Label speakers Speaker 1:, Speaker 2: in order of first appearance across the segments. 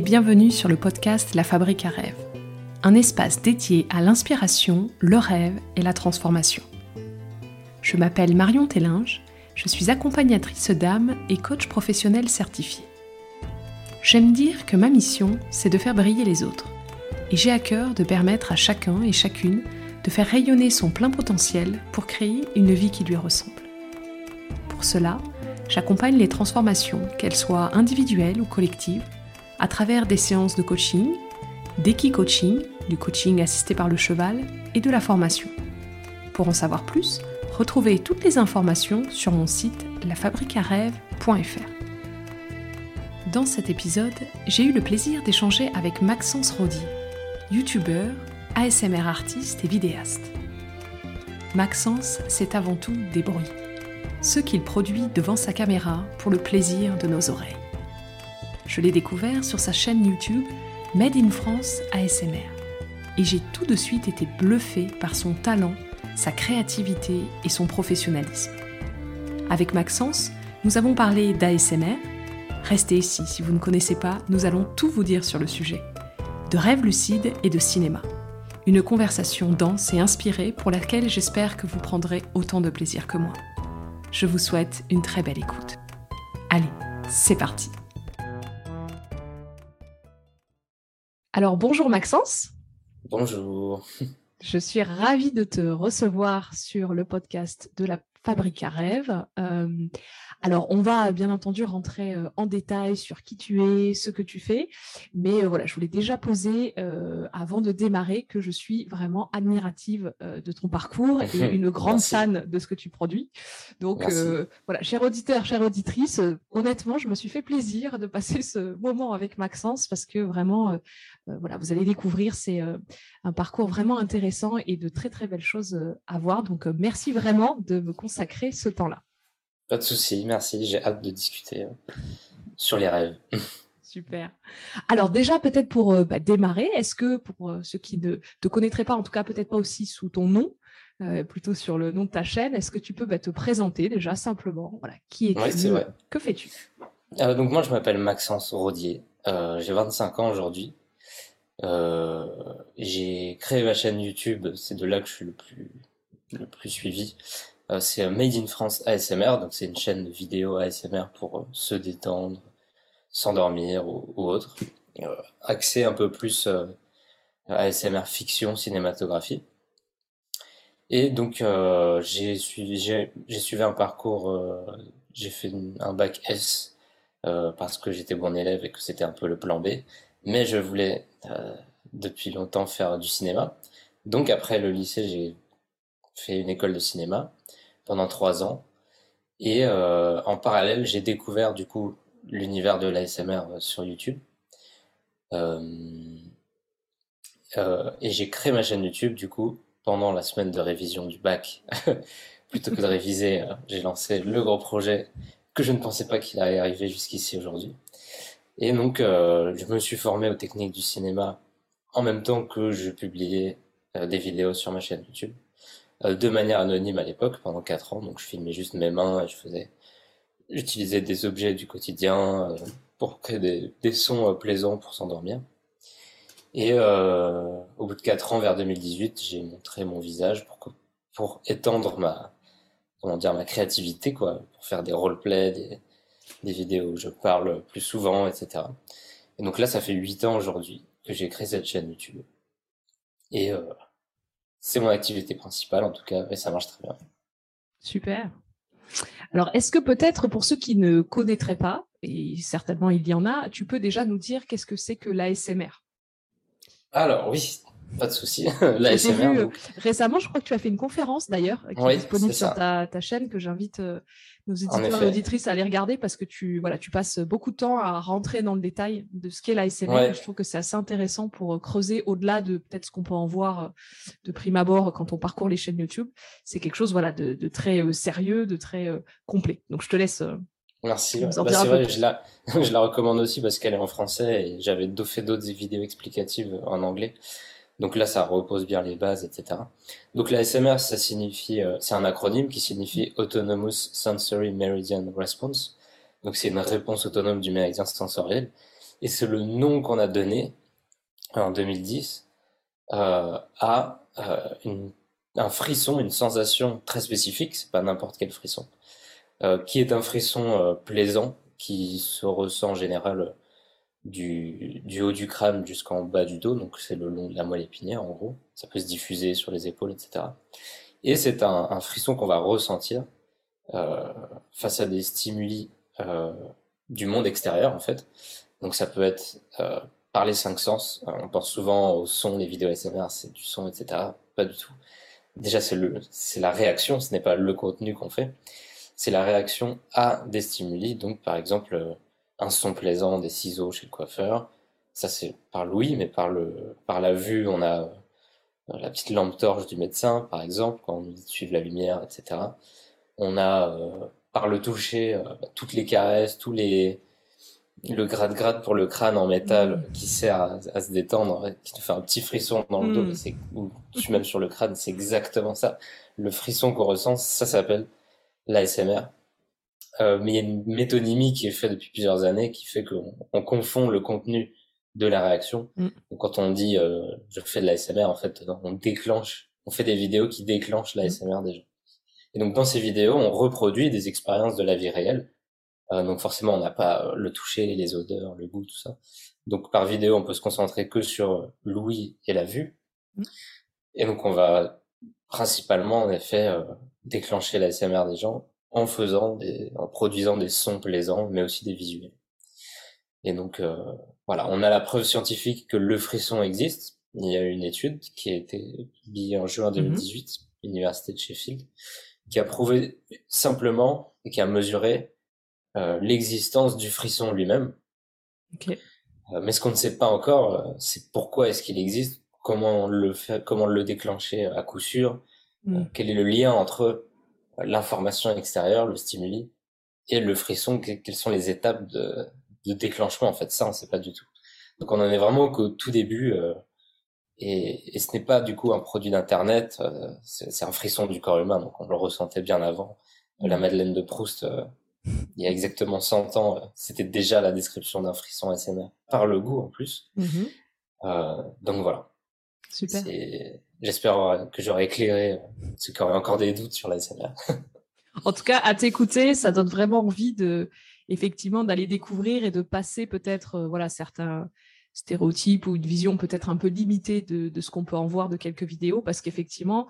Speaker 1: bienvenue sur le podcast La Fabrique à rêve, un espace dédié à l'inspiration, le rêve et la transformation. Je m'appelle Marion Tellinge, je suis accompagnatrice d'âme et coach professionnel certifié. J'aime dire que ma mission, c'est de faire briller les autres, et j'ai à cœur de permettre à chacun et chacune de faire rayonner son plein potentiel pour créer une vie qui lui ressemble. Pour cela, j'accompagne les transformations, qu'elles soient individuelles ou collectives, à travers des séances de coaching, d'équi-coaching, du coaching assisté par le cheval et de la formation. Pour en savoir plus, retrouvez toutes les informations sur mon site lafabriquarêve.fr. Dans cet épisode, j'ai eu le plaisir d'échanger avec Maxence Rodier, youtubeur, ASMR artiste et vidéaste. Maxence, c'est avant tout des bruits, ce qu'il produit devant sa caméra pour le plaisir de nos oreilles. Je l'ai découvert sur sa chaîne YouTube Made in France ASMR. Et j'ai tout de suite été bluffé par son talent, sa créativité et son professionnalisme. Avec Maxence, nous avons parlé d'ASMR. Restez ici si vous ne connaissez pas, nous allons tout vous dire sur le sujet. De rêves lucides et de cinéma. Une conversation dense et inspirée pour laquelle j'espère que vous prendrez autant de plaisir que moi. Je vous souhaite une très belle écoute. Allez, c'est parti. Alors bonjour Maxence.
Speaker 2: Bonjour.
Speaker 1: Je suis ravie de te recevoir sur le podcast de la Fabrique à rêve. Euh, alors, on va bien entendu rentrer euh, en détail sur qui tu es, ce que tu fais, mais euh, voilà, je voulais déjà poser avant de démarrer que je suis vraiment admirative de ton parcours et une grande fan de ce que tu produis. Donc voilà, cher auditeur, chère auditrice, honnêtement, je me suis fait plaisir de passer ce moment avec Maxence parce que vraiment, voilà, vous allez découvrir, c'est un parcours vraiment intéressant et de très très belles choses à voir. Donc merci vraiment de me consacrer ce temps-là.
Speaker 2: Pas de souci, merci. J'ai hâte de discuter euh, sur les rêves.
Speaker 1: Super. Alors déjà, peut-être pour euh, bah, démarrer, est-ce que pour euh, ceux qui ne te connaîtraient pas, en tout cas peut-être pas aussi sous ton nom, plutôt sur le nom de ta chaîne, est-ce que tu peux bah, te présenter déjà simplement Voilà, qui es-tu Que fais-tu?
Speaker 2: Donc moi, je m'appelle Maxence Rodier. J'ai 25 ans aujourd'hui. J'ai créé ma chaîne YouTube. C'est de là que je suis le plus le plus suivi. Euh, c'est Made in France ASMR, donc c'est une chaîne vidéo ASMR pour euh, se détendre, s'endormir ou, autre. Euh, accès un peu plus ASMR fiction, cinématographie. Et donc j'ai suivi, j'ai suivi un parcours, j'ai fait un bac S parce que j'étais bon élève et que c'était un peu le plan B. Mais je voulais depuis longtemps faire du cinéma. Donc après le lycée, j'ai fait une école de cinéma pendant trois ans. Et euh, en parallèle, j'ai découvert du coup l'univers de l'ASMR euh, sur YouTube. Euh, et j'ai créé ma chaîne YouTube du coup pendant la semaine de révision du bac. Plutôt que de réviser, j'ai lancé le gros projet que je ne pensais pas qu'il allait arriver jusqu'ici aujourd'hui. Et donc, je me suis formé aux techniques du cinéma en même temps que je publiais des vidéos sur ma chaîne YouTube. Euh, de manière anonyme à l'époque pendant 4 ans. Donc je filmais juste mes mains et je faisais, j'utilisais des objets du quotidien euh, pour créer des, sons euh, plaisants pour s'endormir. Et au bout de 4 ans, vers 2018, j'ai montré mon visage pour, pour étendre ma, comment dire, ma créativité, quoi, pour faire des roleplays, des, des vidéos où je parle plus souvent, etc. Et donc là, ça fait 8 ans aujourd'hui que j'ai créé cette chaîne YouTube. Et euh, c'est mon activité principale en tout cas, et ça marche très bien.
Speaker 1: Super. Alors, est-ce que peut-être pour ceux qui ne connaîtraient pas, et certainement il y en a, tu peux déjà nous dire qu'est-ce que c'est que l'ASMR
Speaker 2: Alors oui, pas de souci.
Speaker 1: L'ASMR. Euh, récemment, je crois que tu as fait une conférence d'ailleurs, qui est disponible sur ta, chaîne, que j'invite euh, nos éditeurs et auditrices à aller regarder parce que tu, voilà, tu passes beaucoup de temps à rentrer dans le détail de ce qu'est l'ASMR. Je trouve que c'est assez intéressant pour euh, creuser au-delà de peut-être ce qu'on peut en voir de prime abord quand on parcourt les chaînes YouTube. C'est quelque chose voilà, de, très sérieux, de très complet. Donc, je te laisse.
Speaker 2: Merci. Bah, c'est vrai, je la, je la recommande aussi parce qu'elle est en français et j'avais fait d'autres vidéos explicatives en anglais. Donc là, ça repose bien les bases, etc. Donc la SMR, ça signifie, euh, c'est un acronyme qui signifie Autonomous Sensory Meridian Response. Donc c'est une réponse autonome du méridien sensoriel. Et c'est le nom qu'on a donné en 2010 euh, à euh, un frisson, une sensation très spécifique, c'est pas n'importe quel frisson, qui est un frisson plaisant qui se ressent en général du, du haut du crâne jusqu'en bas du dos, donc c'est le long de la moelle épinière en gros, ça peut se diffuser sur les épaules, etc. Et c'est un, un frisson qu'on va ressentir euh, face à des stimuli euh, du monde extérieur en fait. Donc ça peut être euh, par les cinq sens. Euh, on pense souvent au son, les vidéos SMR, c'est du son, etc. Pas du tout. Déjà c'est la réaction, ce n'est pas le contenu qu'on fait. C'est la réaction à des stimuli. Donc par exemple euh, un son plaisant, des ciseaux chez le coiffeur. Ça c'est par l'ouïe, mais par le, par la vue, on a euh, la petite lampe torche du médecin, par exemple, quand on nous dit de suivre la lumière, etc. On a euh, par le toucher euh, toutes les caresses, tous les le gratte-gratte pour le crâne en métal
Speaker 1: Mmh.
Speaker 2: qui sert à, à se détendre, qui te fait un petit frisson dans le dos,
Speaker 1: Mmh.
Speaker 2: c'est ou tu même sur le crâne, c'est exactement ça. Le frisson qu'on ressent, ça s'appelle l'ASMR. Euh, mais il y a une métonymie qui est faite depuis plusieurs années qui fait qu'on on confond le contenu de la réaction.
Speaker 1: Mmh.
Speaker 2: Donc, quand on dit euh, je fais de l'ASMR, en fait, on déclenche, on fait des vidéos qui déclenchent l'ASMR des gens. Et donc dans ces vidéos, on reproduit des expériences de la vie réelle. Euh, donc forcément, on n'a pas euh, le toucher, les odeurs, le goût, tout ça. Donc par vidéo, on peut se concentrer que sur l'ouïe et la vue.
Speaker 1: Mm.
Speaker 2: Et donc on va principalement, en effet, euh, déclencher l'ASMR des gens en faisant des, en produisant des sons plaisants, mais aussi des visuels. Et donc euh, voilà, on a la preuve scientifique que le frisson existe. Il y a une étude qui a été publiée en juin 2018, l'université de Sheffield, qui a prouvé simplement et qui a mesuré euh, l'existence du frisson lui-même.
Speaker 1: Ok.
Speaker 2: Euh, mais ce qu'on ne sait pas encore, euh, c'est pourquoi est-ce qu'il existe, comment le faire, comment le déclencher à coup sûr,
Speaker 1: Mm.
Speaker 2: euh, quel est le lien entre l'information extérieure, le stimuli, et le frisson, que- quelles sont les étapes de, de déclenchement en fait, ça on sait pas du tout. Donc on en est vraiment qu'au tout début, euh, et, et ce n'est pas du coup un produit d'internet, euh, c'est c'est un frisson du corps humain, donc on le ressentait bien avant. La Madeleine de Proust, euh, il y a exactement 100 ans, euh, c'était déjà la description d'un frisson SMR, par le goût en plus. Euh, donc voilà,
Speaker 1: Super.
Speaker 2: J'espère avoir- que j'aurai éclairé euh, ceux qui auraient encore des doutes sur la SMR.
Speaker 1: En tout cas, à t'écouter, ça donne vraiment envie de, effectivement, d'aller découvrir et de passer peut-être, euh, voilà, certains stéréotypes ou une vision peut-être un peu limitée de, de ce qu'on peut en voir de quelques vidéos, parce qu'effectivement,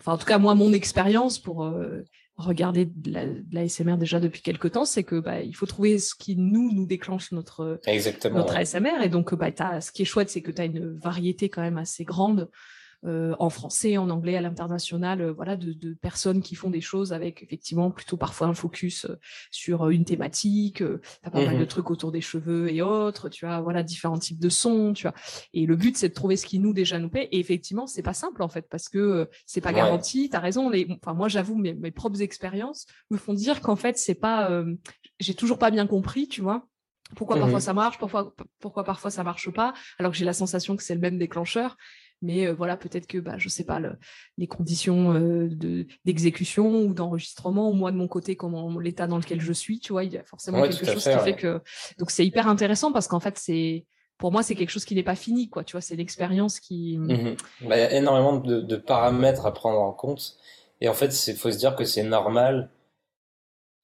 Speaker 1: enfin, en tout cas, moi, mon expérience pour euh, regarder de la, de la SMR déjà depuis quelques temps, c'est que bah, il faut trouver ce qui nous nous déclenche notre
Speaker 2: Exactement.
Speaker 1: notre
Speaker 2: ouais.
Speaker 1: ASMR. Et donc, bah, t'as- ce qui est chouette, c'est que tu as une variété quand même assez grande euh, en français, en anglais, à l'international, euh, voilà, de, de personnes qui font des choses avec effectivement plutôt parfois un focus euh, sur euh, une thématique. Euh, t'as pas mal de trucs autour des cheveux et autres. Tu as voilà différents types de sons. Tu vois. Et le but, c'est de trouver ce qui nous déjà nous plaît. Et effectivement, c'est pas simple en fait parce que euh, c'est pas
Speaker 2: Ouais.
Speaker 1: garanti. T'as raison. Les, enfin, moi, j'avoue, mes, mes propres expériences me font dire qu'en fait, c'est pas. euh, j'ai toujours pas bien compris, tu vois. Pourquoi parfois
Speaker 2: Mhm.
Speaker 1: ça marche, pourquoi, pourquoi parfois ça marche pas, alors que j'ai la sensation que c'est le même déclencheur. Mais euh, voilà, peut-être que, bah, je sais pas, le- les conditions euh, de d'exécution ou d'enregistrement, ou moi de mon côté, comment l'état dans lequel je suis, tu vois, il y a forcément
Speaker 2: Ouais,
Speaker 1: quelque chose
Speaker 2: fait,
Speaker 1: qui
Speaker 2: ouais.
Speaker 1: fait que. Donc c'est hyper intéressant parce qu'en fait, c'est pour moi, c'est quelque chose qui n'est pas fini, quoi. Tu vois, c'est l'expérience qui.
Speaker 2: Mhm. Bah, il y a énormément de, de paramètres à prendre en compte. Et en fait, il faut se dire que c'est normal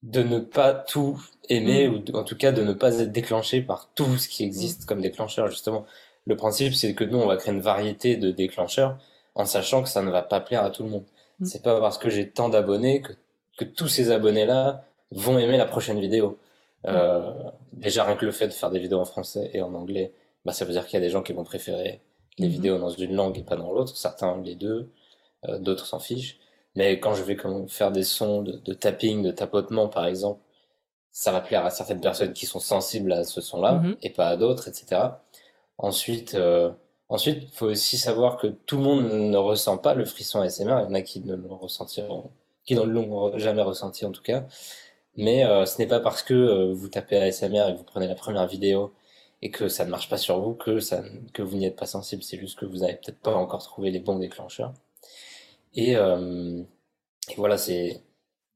Speaker 2: de ne pas tout aimer,
Speaker 1: Mhm.
Speaker 2: ou en tout cas de ne pas être déclenché par tout ce qui existe comme déclencheur, justement. Le principe, c'est que nous, on va créer une variété de déclencheurs en sachant que ça ne va pas plaire à tout le monde.
Speaker 1: Mhm.
Speaker 2: C'est pas parce que j'ai tant d'abonnés que, que tous ces abonnés-là vont aimer la prochaine vidéo. Euh, déjà, rien que le fait de faire des vidéos en français et en anglais, bah, ça veut dire qu'il y a des gens qui vont préférer les
Speaker 1: Mhm.
Speaker 2: vidéos dans une langue et pas dans l'autre. Certains les deux, euh, d'autres s'en fichent. Mais quand je vais comme faire des sons de, de tapping, de tapotement par exemple, ça va plaire à certaines personnes qui sont sensibles à ce son-là
Speaker 1: Mhm.
Speaker 2: et pas à d'autres, etc. Ensuite, euh, ensuite, faut aussi savoir que tout le monde ne ressent pas le frisson ASMR. Il y en a qui ne le ressentiront, qui ne l'ont jamais ressenti en tout cas. Mais euh, ce n'est pas parce que euh, vous tapez ASMR et que vous prenez la première vidéo et que ça ne marche pas sur vous que ça, que vous n'y êtes pas sensible. C'est juste que vous n'avez peut-être pas encore trouvé les bons déclencheurs. Et, euh, et voilà, c'est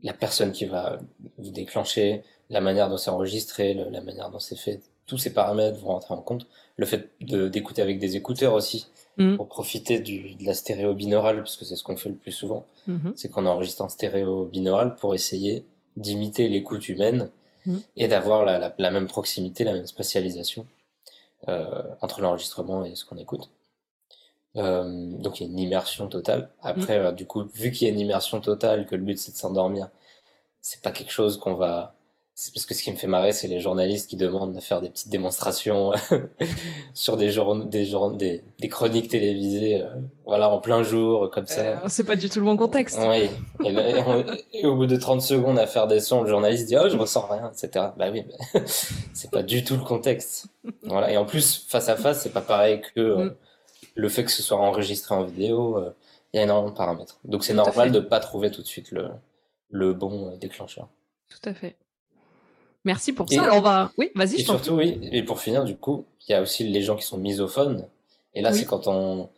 Speaker 2: la personne qui va vous déclencher, la manière dont c'est enregistré, la manière dont c'est fait. tous ces paramètres vont rentrer en compte. Le fait d'écouter avec des écouteurs aussi, mm. pour profiter du, de la stéréo binaurale, parce que c'est ce qu'on fait le plus souvent, mm-hmm. c'est qu'on enregistre en stéréo binaural pour essayer d'imiter l'écoute humaine mm. et d'avoir la, la, même proximité, la même spatialisation euh, entre l'enregistrement et ce qu'on écoute. Euh, donc il y a une immersion totale. Après, euh, du coup, vu qu'il y a une immersion totale, que le but c'est de s'endormir, c'est pas quelque chose qu'on va. C'est parce que ce qui me fait marrer, c'est les journalistes qui demandent de faire des petites démonstrations sur des, jour... des, jour... des... des chroniques télévisées, euh, voilà, en plein jour, comme ça. Euh,
Speaker 1: c'est pas du tout le bon contexte.
Speaker 2: Oui. Et, au bout de 30 secondes à faire des sons, le journaliste dit, oh, je ressens rien, etc. Bah oui, mais c'est pas du tout le contexte. Voilà. Et en plus, face à face, c'est pas pareil que mm le fait que ce soit enregistré en vidéo, euh, il y a énormément de paramètres. Donc c'est normal de ne pas trouver tout de suite le, le bon euh, déclencheur.
Speaker 1: Tout à fait. Merci pour ça. on va. Oui, vas-y.
Speaker 2: Et surtout, oui. Et pour finir, du coup, il y a aussi les gens qui sont misophones. Et là, c'est quand on,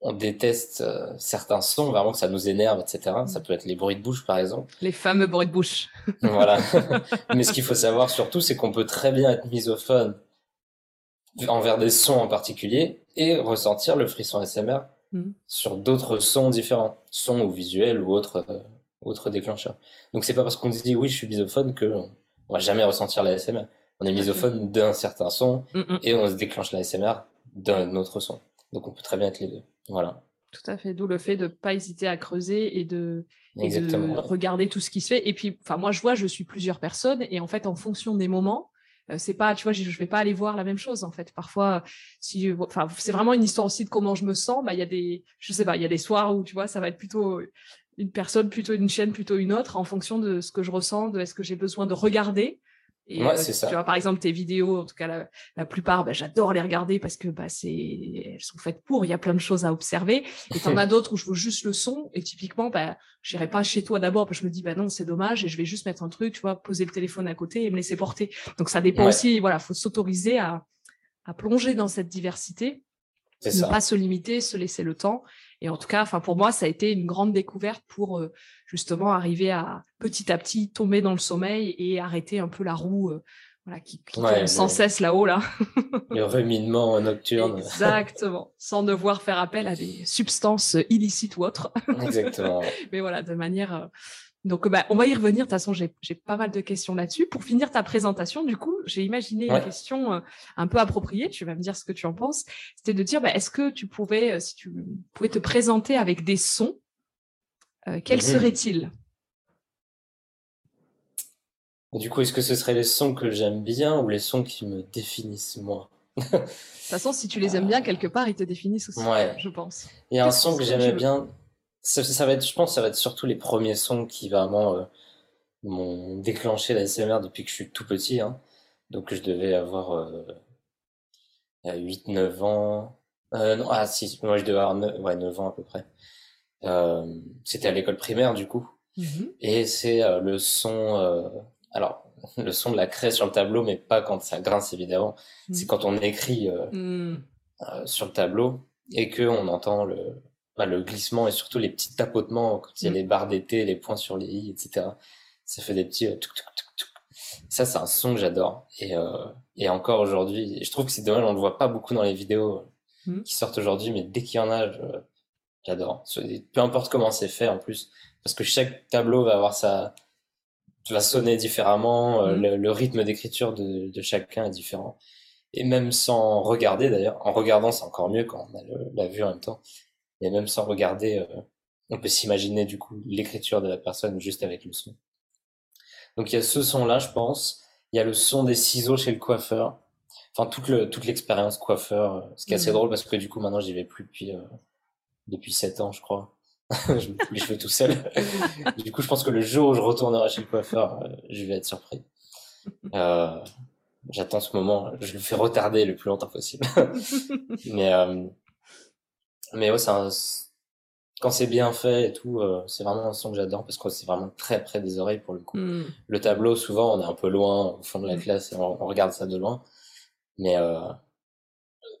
Speaker 2: on déteste euh, certains sons, vraiment que ça nous énerve, etc. Ça peut être les bruits de bouche, par exemple.
Speaker 1: Les fameux bruits de bouche.
Speaker 2: voilà. Mais ce qu'il faut savoir surtout, c'est qu'on peut très bien être misophone envers des sons en particulier et ressentir le frisson SMR mm. sur d'autres sons différents, sons ou visuels ou autres, euh, autres déclencheurs. Donc c'est pas parce qu'on dit oui, je suis misophone que on va jamais ressentir la SMR. On est misophone d'un certain son mm, mm. et on se déclenche la SMR d'un autre son. Donc on peut très bien être les deux. Voilà.
Speaker 1: Tout à fait. D'où le fait de pas hésiter à creuser et de, et de regarder tout ce qui se fait. Et puis, enfin, moi, je vois, je suis plusieurs personnes et en fait, en fonction des moments, euh, c'est pas, tu vois, je, vais pas aller voir la même chose en fait. Parfois, si, enfin, c'est vraiment une histoire aussi de comment je me sens. Bah, il y a des, je sais pas, il y a des soirs où tu vois, ça va être plutôt une personne, plutôt une chaîne, plutôt une autre, en fonction de ce que je ressens, de est-ce que j'ai besoin de regarder
Speaker 2: et ouais, euh, ça.
Speaker 1: Tu vois, par exemple, tes vidéos, en tout cas la, la plupart, bah, j'adore les regarder parce que bah, c'est, elles sont faites pour. Il y a plein de choses à observer. Et t'en as d'autres où je veux juste le son. Et typiquement, bah, j'irai pas chez toi d'abord parce que je me dis, bah non, c'est dommage. Et je vais juste mettre un truc, tu vois, poser le téléphone à côté et me laisser porter. Donc ça dépend aussi. Voilà, faut s'autoriser à, à plonger dans cette diversité, ne pas se limiter, se laisser le temps et en tout cas, enfin pour moi, ça a été une grande découverte pour euh, justement arriver à petit à petit tomber dans le sommeil et arrêter un peu la roue euh, voilà, qui, qui tourne sans cesse là-haut là.
Speaker 2: le ruminement nocturne.
Speaker 1: Exactement, sans devoir faire appel à des substances illicites ou autres.
Speaker 2: Exactement.
Speaker 1: Mais voilà, de manière euh, donc, bah, on va y revenir. De toute façon, j'ai pas mal de questions là-dessus. Pour finir ta présentation, du coup, j'ai imaginé une question euh, un peu appropriée. Tu vas me dire ce que tu en penses. C'était de dire, bah, est-ce que tu pouvais, euh, si tu pouvais te présenter avec des sons, euh, quels mhm. seraient-ils?
Speaker 2: Du coup, est-ce que ce seraient les sons que j'aime bien ou les sons qui me définissent moi
Speaker 1: De toute façon, si tu les aimes bien, quelque part, ils te définissent aussi, je pense.
Speaker 2: Il y a un son que j'aimais bien ça, va être, je pense, ça va être surtout les premiers sons qui vraiment euh, m'ont déclenché la SMR depuis que je suis tout petit. Hein. Donc je devais avoir euh, 8-9 ans. Euh, non, ah si, moi je devais avoir 9, ouais, 9 ans à peu près. Euh, c'était à l'école primaire du coup. Mm-hmm. Et c'est euh, le son, alors le son de la craie sur le tableau, mais pas quand ça grince évidemment. C'est mm. quand on écrit mm. sur le tableau et que on entend le, bah, le glissement et surtout les petits tapotements quand il y a mm. les barres d'été, les points sur les i, etc. Ça fait des petits euh, Ça, c'est un son que j'adore. Et, euh, et encore aujourd'hui, je trouve que c'est dommage, on le voit pas beaucoup dans les vidéos mm. qui sortent aujourd'hui, mais dès qu'il y en a, j'adore. Peu importe comment c'est fait en plus, parce que chaque tableau va avoir sa, va sonner différemment, euh, mm. le, rythme d'écriture de, de chacun est différent. Et même sans regarder d'ailleurs, en regardant c'est encore mieux quand on a la vue en même temps. Et même sans regarder, euh, on peut s'imaginer du coup l'écriture de la personne juste avec le son. Donc il y a ce son-là, je pense. Il y a le son des ciseaux chez le coiffeur. Enfin, toute, le, toute l'expérience coiffeur. Euh, ce qui est assez mmh. drôle parce que du coup, maintenant, j'y vais plus depuis, euh, depuis 7 ans, je crois. je me coupe les cheveux tout seul. du coup, je pense que le jour où je retournerai chez le coiffeur, je vais être surpris. j'attends ce moment. Je le fais retarder le plus longtemps possible. Mais mais ouais, c'est quand c'est bien fait et tout, euh, c'est vraiment un son que j'adore parce que c'est vraiment très près des oreilles pour le coup. Hmm. Le tableau, souvent, on est un peu loin au fond de la hmm. classe et on, regarde ça de loin. Mais euh,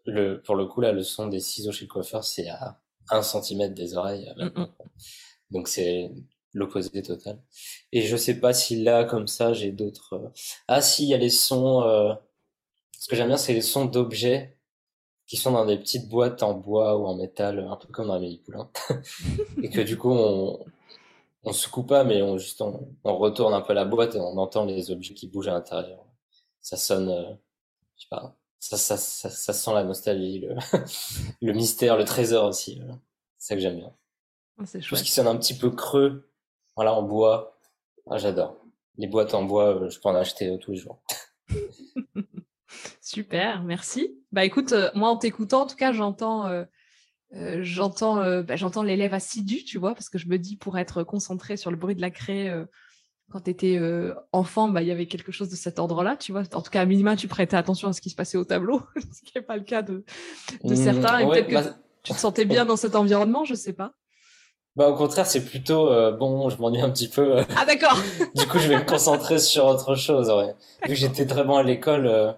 Speaker 2: le, pour le coup, là, le son des ciseaux chez le coiffeur, c'est à un centimètre des oreilles. Hmm, Donc c'est l'opposé total. Et je sais pas si là, comme ça, j'ai d'autres. Euh, ah si, il y a les sons Ce que j'aime bien, c'est les sons d'objets qui sont dans des petites boîtes en bois ou en métal, un peu comme dans les poulains. et que du coup, on, on secoue pas, mais on, juste, on, retourne un peu la boîte et on entend les objets qui bougent à l'intérieur. Ça sonne, euh, je sais pas, ça, ça, ça, ça, sent la nostalgie, le, le mystère, le trésor aussi. C'est ça que j'aime bien.
Speaker 1: Oh, c'est
Speaker 2: Tout ce qui sonne un petit peu creux, voilà, en bois. Ah, j'adore. Les boîtes en bois, euh, je peux en acheter euh, tous les jours.
Speaker 1: Super, merci. Bah écoute, euh, moi en t'écoutant, en tout cas, j'entends j'entends bah, j'entends l'élève assidu, tu vois, parce que je me dis pour être concentré sur le bruit de la craie quand tu étais enfant, bah il y avait quelque chose de cet ordre-là, tu vois. En tout cas, à minima, tu prêtais attention à ce qui se passait au tableau, ce qui n'est pas le cas de, de mmh, certains. Et peut-être que bah tu te sentais bien dans cet environnement, je sais pas.
Speaker 2: Bah au contraire, c'est plutôt euh, bon, je m'ennuie un petit peu. Euh.
Speaker 1: ah d'accord.
Speaker 2: du coup, je vais me concentrer sur autre chose. Ouais. Vu que j'étais très bon à l'école, euh,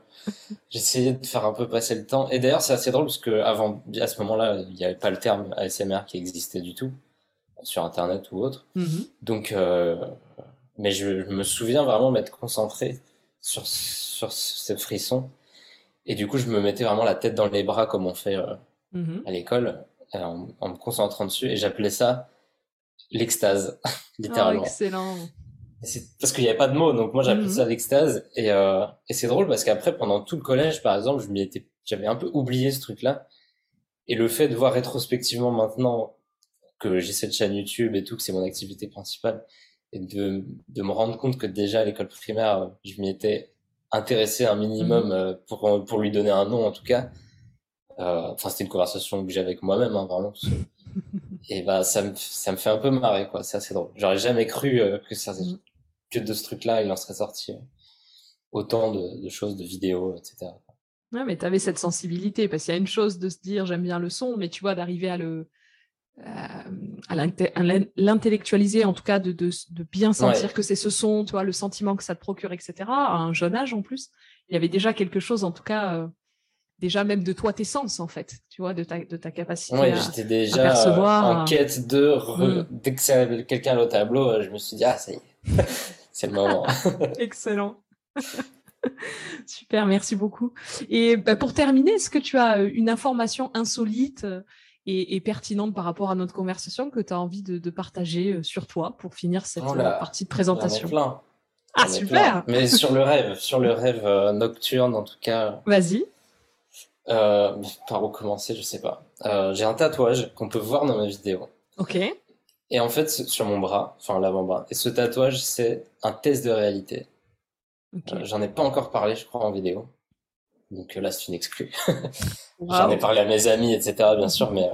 Speaker 2: j'essayais de faire un peu passer le temps. Et d'ailleurs, c'est assez drôle parce que avant, à ce moment-là, il n'y avait pas le terme ASMR qui existait du tout sur Internet ou autre. Mm-hmm. Donc, mais je, me souviens vraiment m'être concentré sur sur ce frisson. Et du coup, je me mettais vraiment la tête dans les bras comme on fait mm-hmm. à l'école en, en, me concentrant dessus et j'appelais ça l'extase, littéralement.
Speaker 1: Oh, excellent.
Speaker 2: Parce qu'il n'y avait pas de mots, donc moi j'appelais mhm. ça l'extase. Et, euh, et c'est drôle parce qu'après, pendant tout le collège, par exemple, je m'y étais, j'avais un peu oublié ce truc-là. Et le fait de voir rétrospectivement maintenant que j'ai cette chaîne YouTube et tout, que c'est mon activité principale, et de, de me rendre compte que déjà à l'école primaire, je m'y étais intéressé un minimum mhm. euh, pour, pour lui donner un nom en tout cas, euh, enfin, c'était une conversation que j'ai avec moi-même, hein, vraiment. Et bah, ça me, ça me fait un peu marrer, quoi. C'est assez drôle. J'aurais jamais cru euh, que ça, mm. que de ce truc-là, il en serait sorti euh, autant de, de, choses, de vidéos, etc.
Speaker 1: Ouais, mais tu avais cette sensibilité, parce qu'il y a une chose de se dire j'aime bien le son, mais tu vois, d'arriver à le à l'intellectualiser, en tout cas de, de, de bien sentir que c'est ce son, tu vois, le sentiment que ça te procure, etc. À un jeune âge en plus, il y avait déjà quelque chose, en tout cas, déjà même de toi tes sens en fait tu vois de ta de ta capacité
Speaker 2: ouais, j'étais déjà percevoir, en quête de mm. dès que quelqu'un au tableau euh, je me suis dit ah ça y est. C'est le moment.
Speaker 1: Excellent. Super merci beaucoup. Et bah, pour terminer est-ce que tu as euh, une information insolite euh, et, et, pertinente par rapport à notre conversation que tu as envie de, de, partager sur toi pour finir cette oh partie de présentation?
Speaker 2: plein.
Speaker 1: ah super!
Speaker 2: Mais sur le rêve sur le rêve nocturne en tout cas.
Speaker 1: Vas-y
Speaker 2: euh, par où commencer, je sais pas. Euh, j'ai un tatouage qu'on peut voir dans ma vidéo.
Speaker 1: Ok.
Speaker 2: Et en fait, sur mon bras, enfin l'avant-bras. Et ce tatouage, c'est un test de réalité. Euh, J'en ai pas encore parlé, je crois, en vidéo. Donc là, c'est une exclue. J'en ai parlé à mes amis, etc., bien sûr, mais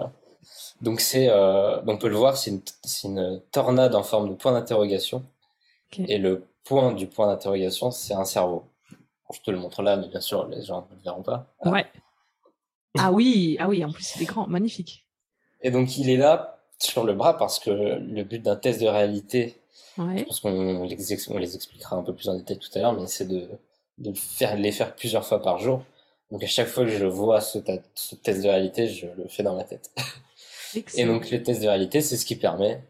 Speaker 2: donc c'est, on peut le voir, c'est une, une, tornade en forme de point d'interrogation. Et le point du point d'interrogation, c'est un cerveau. je te le montre là, mais bien sûr, les gens ne le verront pas.
Speaker 1: Ouais. Ah oui, ah oui, en plus il est grand, magnifique.
Speaker 2: Et donc il est là sur le bras parce que le but d'un test de réalité, ouais. je pense qu'on les, on les expliquera un peu plus en détail tout à l'heure, mais c'est de, de faire, les faire plusieurs fois par jour. Donc à chaque fois que je vois ce, ce test de réalité, je le fais dans ma tête. Et donc les tests de réalité, c'est ce qui permet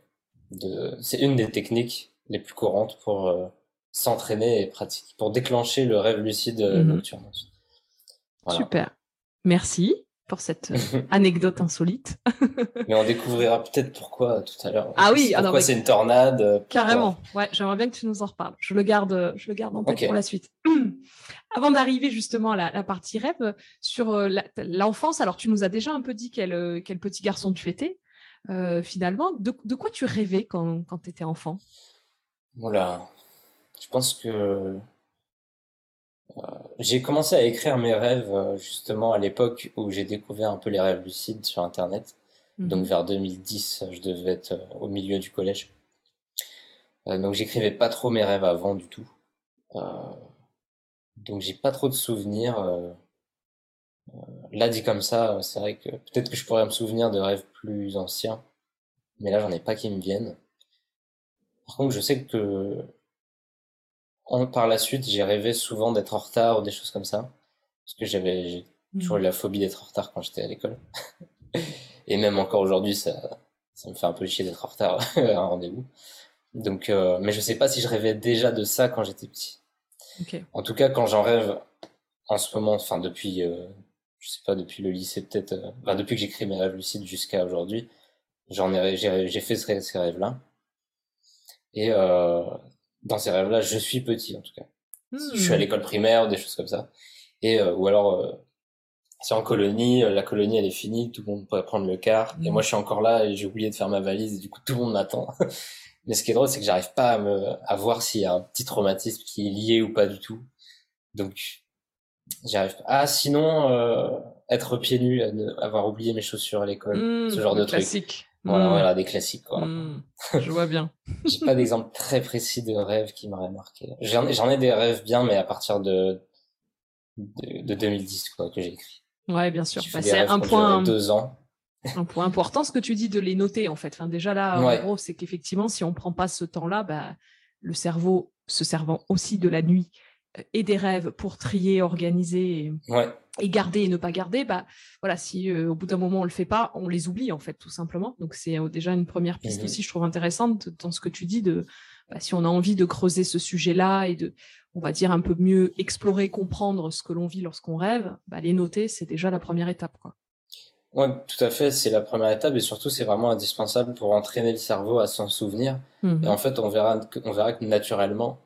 Speaker 2: de, c'est une des techniques les plus courantes pour euh, s'entraîner et pratiquer, pour déclencher le rêve lucide mm nocturne.
Speaker 1: Super. Merci pour cette euh, anecdote insolite.
Speaker 2: Mais on découvrira peut-être pourquoi tout à l'heure.
Speaker 1: Ah oui,
Speaker 2: pourquoi c'est une tornade. Euh,
Speaker 1: Carrément. Ouais, j'aimerais bien que tu nous en reparles. Je le garde, je le garde en tête pour la suite. Avant d'arriver justement à la, partie rêve sur euh, l'enfance, alors tu nous as déjà un peu dit quel, quel petit garçon tu étais. finalement, de, de, quoi tu rêvais quand, quand tu étais enfant?
Speaker 2: Voilà. Je pense que euh, j'ai commencé à écrire mes rêves euh, justement à l'époque où j'ai découvert un peu les rêves lucides sur Internet. Mhm. Donc vers 2010, je devais être euh, au milieu du collège. donc j'écrivais pas trop mes rêves avant du tout. donc j'ai pas trop de souvenirs. là dit comme ça, c'est vrai que peut-être que je pourrais me souvenir de rêves plus anciens, mais là j'en ai pas qui me viennent. Par contre, je sais que par la suite, j'ai rêvé souvent d'être en retard ou des choses comme ça. Parce que j'avais toujours eu la phobie d'être en retard quand j'étais à l'école. Et même encore aujourd'hui, ça, ça me fait un peu chier d'être en retard à un rendez-vous. Donc, euh, mais je sais pas si je rêvais déjà de ça quand j'étais petit. En tout cas, quand j'en rêve en ce moment, enfin depuis, euh, je sais pas, depuis le lycée peut-être, euh, enfin, depuis que j'écris mes rêves lucides jusqu'à aujourd'hui, j'en ai, j'ai, j'ai fait ces, ces rêves-là. Et euh, dans ces rêves-là, je suis petit en tout cas. Je suis à
Speaker 1: Hmm.
Speaker 2: l'école primaire, des choses comme ça. Et euh, ou alors, euh, c'est en colonie, euh, la colonie elle est finie, tout le monde pourrait prendre le car, et moi je suis encore là et j'ai oublié de faire ma valise, et du coup tout le monde m'attend. Mais ce qui est drôle, c'est que j'arrive pas à me, à voir s'il y a un petit traumatisme qui est lié ou pas du tout. Donc, j'arrive pas. Ah, sinon, euh, être pieds nus, avoir oublié mes chaussures à l'école,
Speaker 1: Hmm,
Speaker 2: ce genre
Speaker 1: le
Speaker 2: de trucs.
Speaker 1: classique.
Speaker 2: Voilà,
Speaker 1: Hmm.
Speaker 2: voilà, des classiques, quoi.
Speaker 1: Hmm. Je vois bien.
Speaker 2: J'ai pas d'exemple très précis de rêve qui m'aurait marqué. J'en ai, j'en ai des rêves bien, mais à partir de, de, de 2010, quoi, que j'ai écrit.
Speaker 1: Ouais, bien sûr. Bah, c'est un point,
Speaker 2: deux ans.
Speaker 1: un point important ce que tu dis de les noter en fait. Enfin, déjà là,
Speaker 2: Ouais.
Speaker 1: en gros, c'est qu'effectivement, si on prend pas ce temps-là, bah, le cerveau se servant aussi de la nuit euh, et des rêves pour trier, organiser et,
Speaker 2: Ouais,
Speaker 1: et garder et ne pas garder, bah voilà, si euh, au bout d'un moment on le fait pas, on les oublie en fait tout simplement. Donc c'est euh, déjà une première piste
Speaker 2: Mhm.
Speaker 1: aussi, je trouve intéressante dans ce que tu dis de bah, si on a envie de creuser ce sujet-là et de, on va dire un peu mieux explorer, comprendre ce que l'on vit lorsqu'on rêve, bah, les noter c'est déjà la première étape quoi.
Speaker 2: ouais, tout à fait, c'est la première étape, et surtout, c'est vraiment indispensable pour entraîner le cerveau à s'en souvenir. Et en fait, on verra que, on verra que naturellement,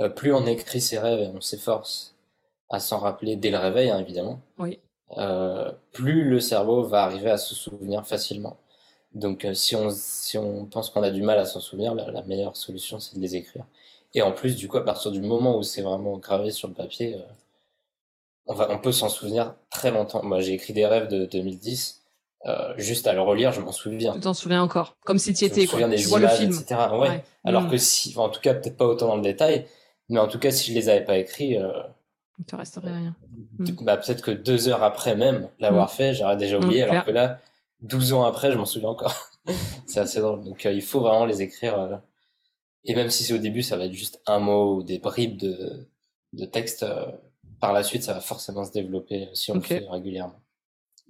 Speaker 2: euh, plus on écrit ses rêves et on s'efforce à s'en rappeler dès le réveil, hein, évidemment,
Speaker 1: Oui.
Speaker 2: euh, plus le cerveau va arriver à se souvenir facilement. Donc, euh, si on, si on pense qu'on a du mal à s'en souvenir, la, la meilleure solution, c'est de les écrire. Et en plus, du coup, à partir du moment où c'est vraiment gravé sur le papier, euh, on va, on peut s'en souvenir très longtemps. Moi, j'ai écrit des rêves de 2010, euh, juste à le relire, je m'en souviens.
Speaker 1: Tu t'en souviens encore, comme si tu y
Speaker 2: Je me
Speaker 1: étais quoi.
Speaker 2: souviens des
Speaker 1: Tu vois le
Speaker 2: images,
Speaker 1: film.
Speaker 2: etc. Ouais.
Speaker 1: Ouais.
Speaker 2: Alors
Speaker 1: Mm.
Speaker 2: que si, enfin, en tout cas, peut-être pas autant dans le détail, mais en tout cas, si je les avais pas écrits, euh,
Speaker 1: Il te resterait rien. Mm.
Speaker 2: bah, peut-être que deux heures après même l'avoir fait, j'aurais déjà
Speaker 1: Mm,
Speaker 2: oublié, alors que là, 12 ans après, je m'en souviens encore. c'est assez drôle. Donc, euh, il faut vraiment les écrire. euh, et même si c'est au début, ça va être juste un mot ou des bribes de, de texte, euh, par la suite, ça va forcément se développer si on le fait régulièrement.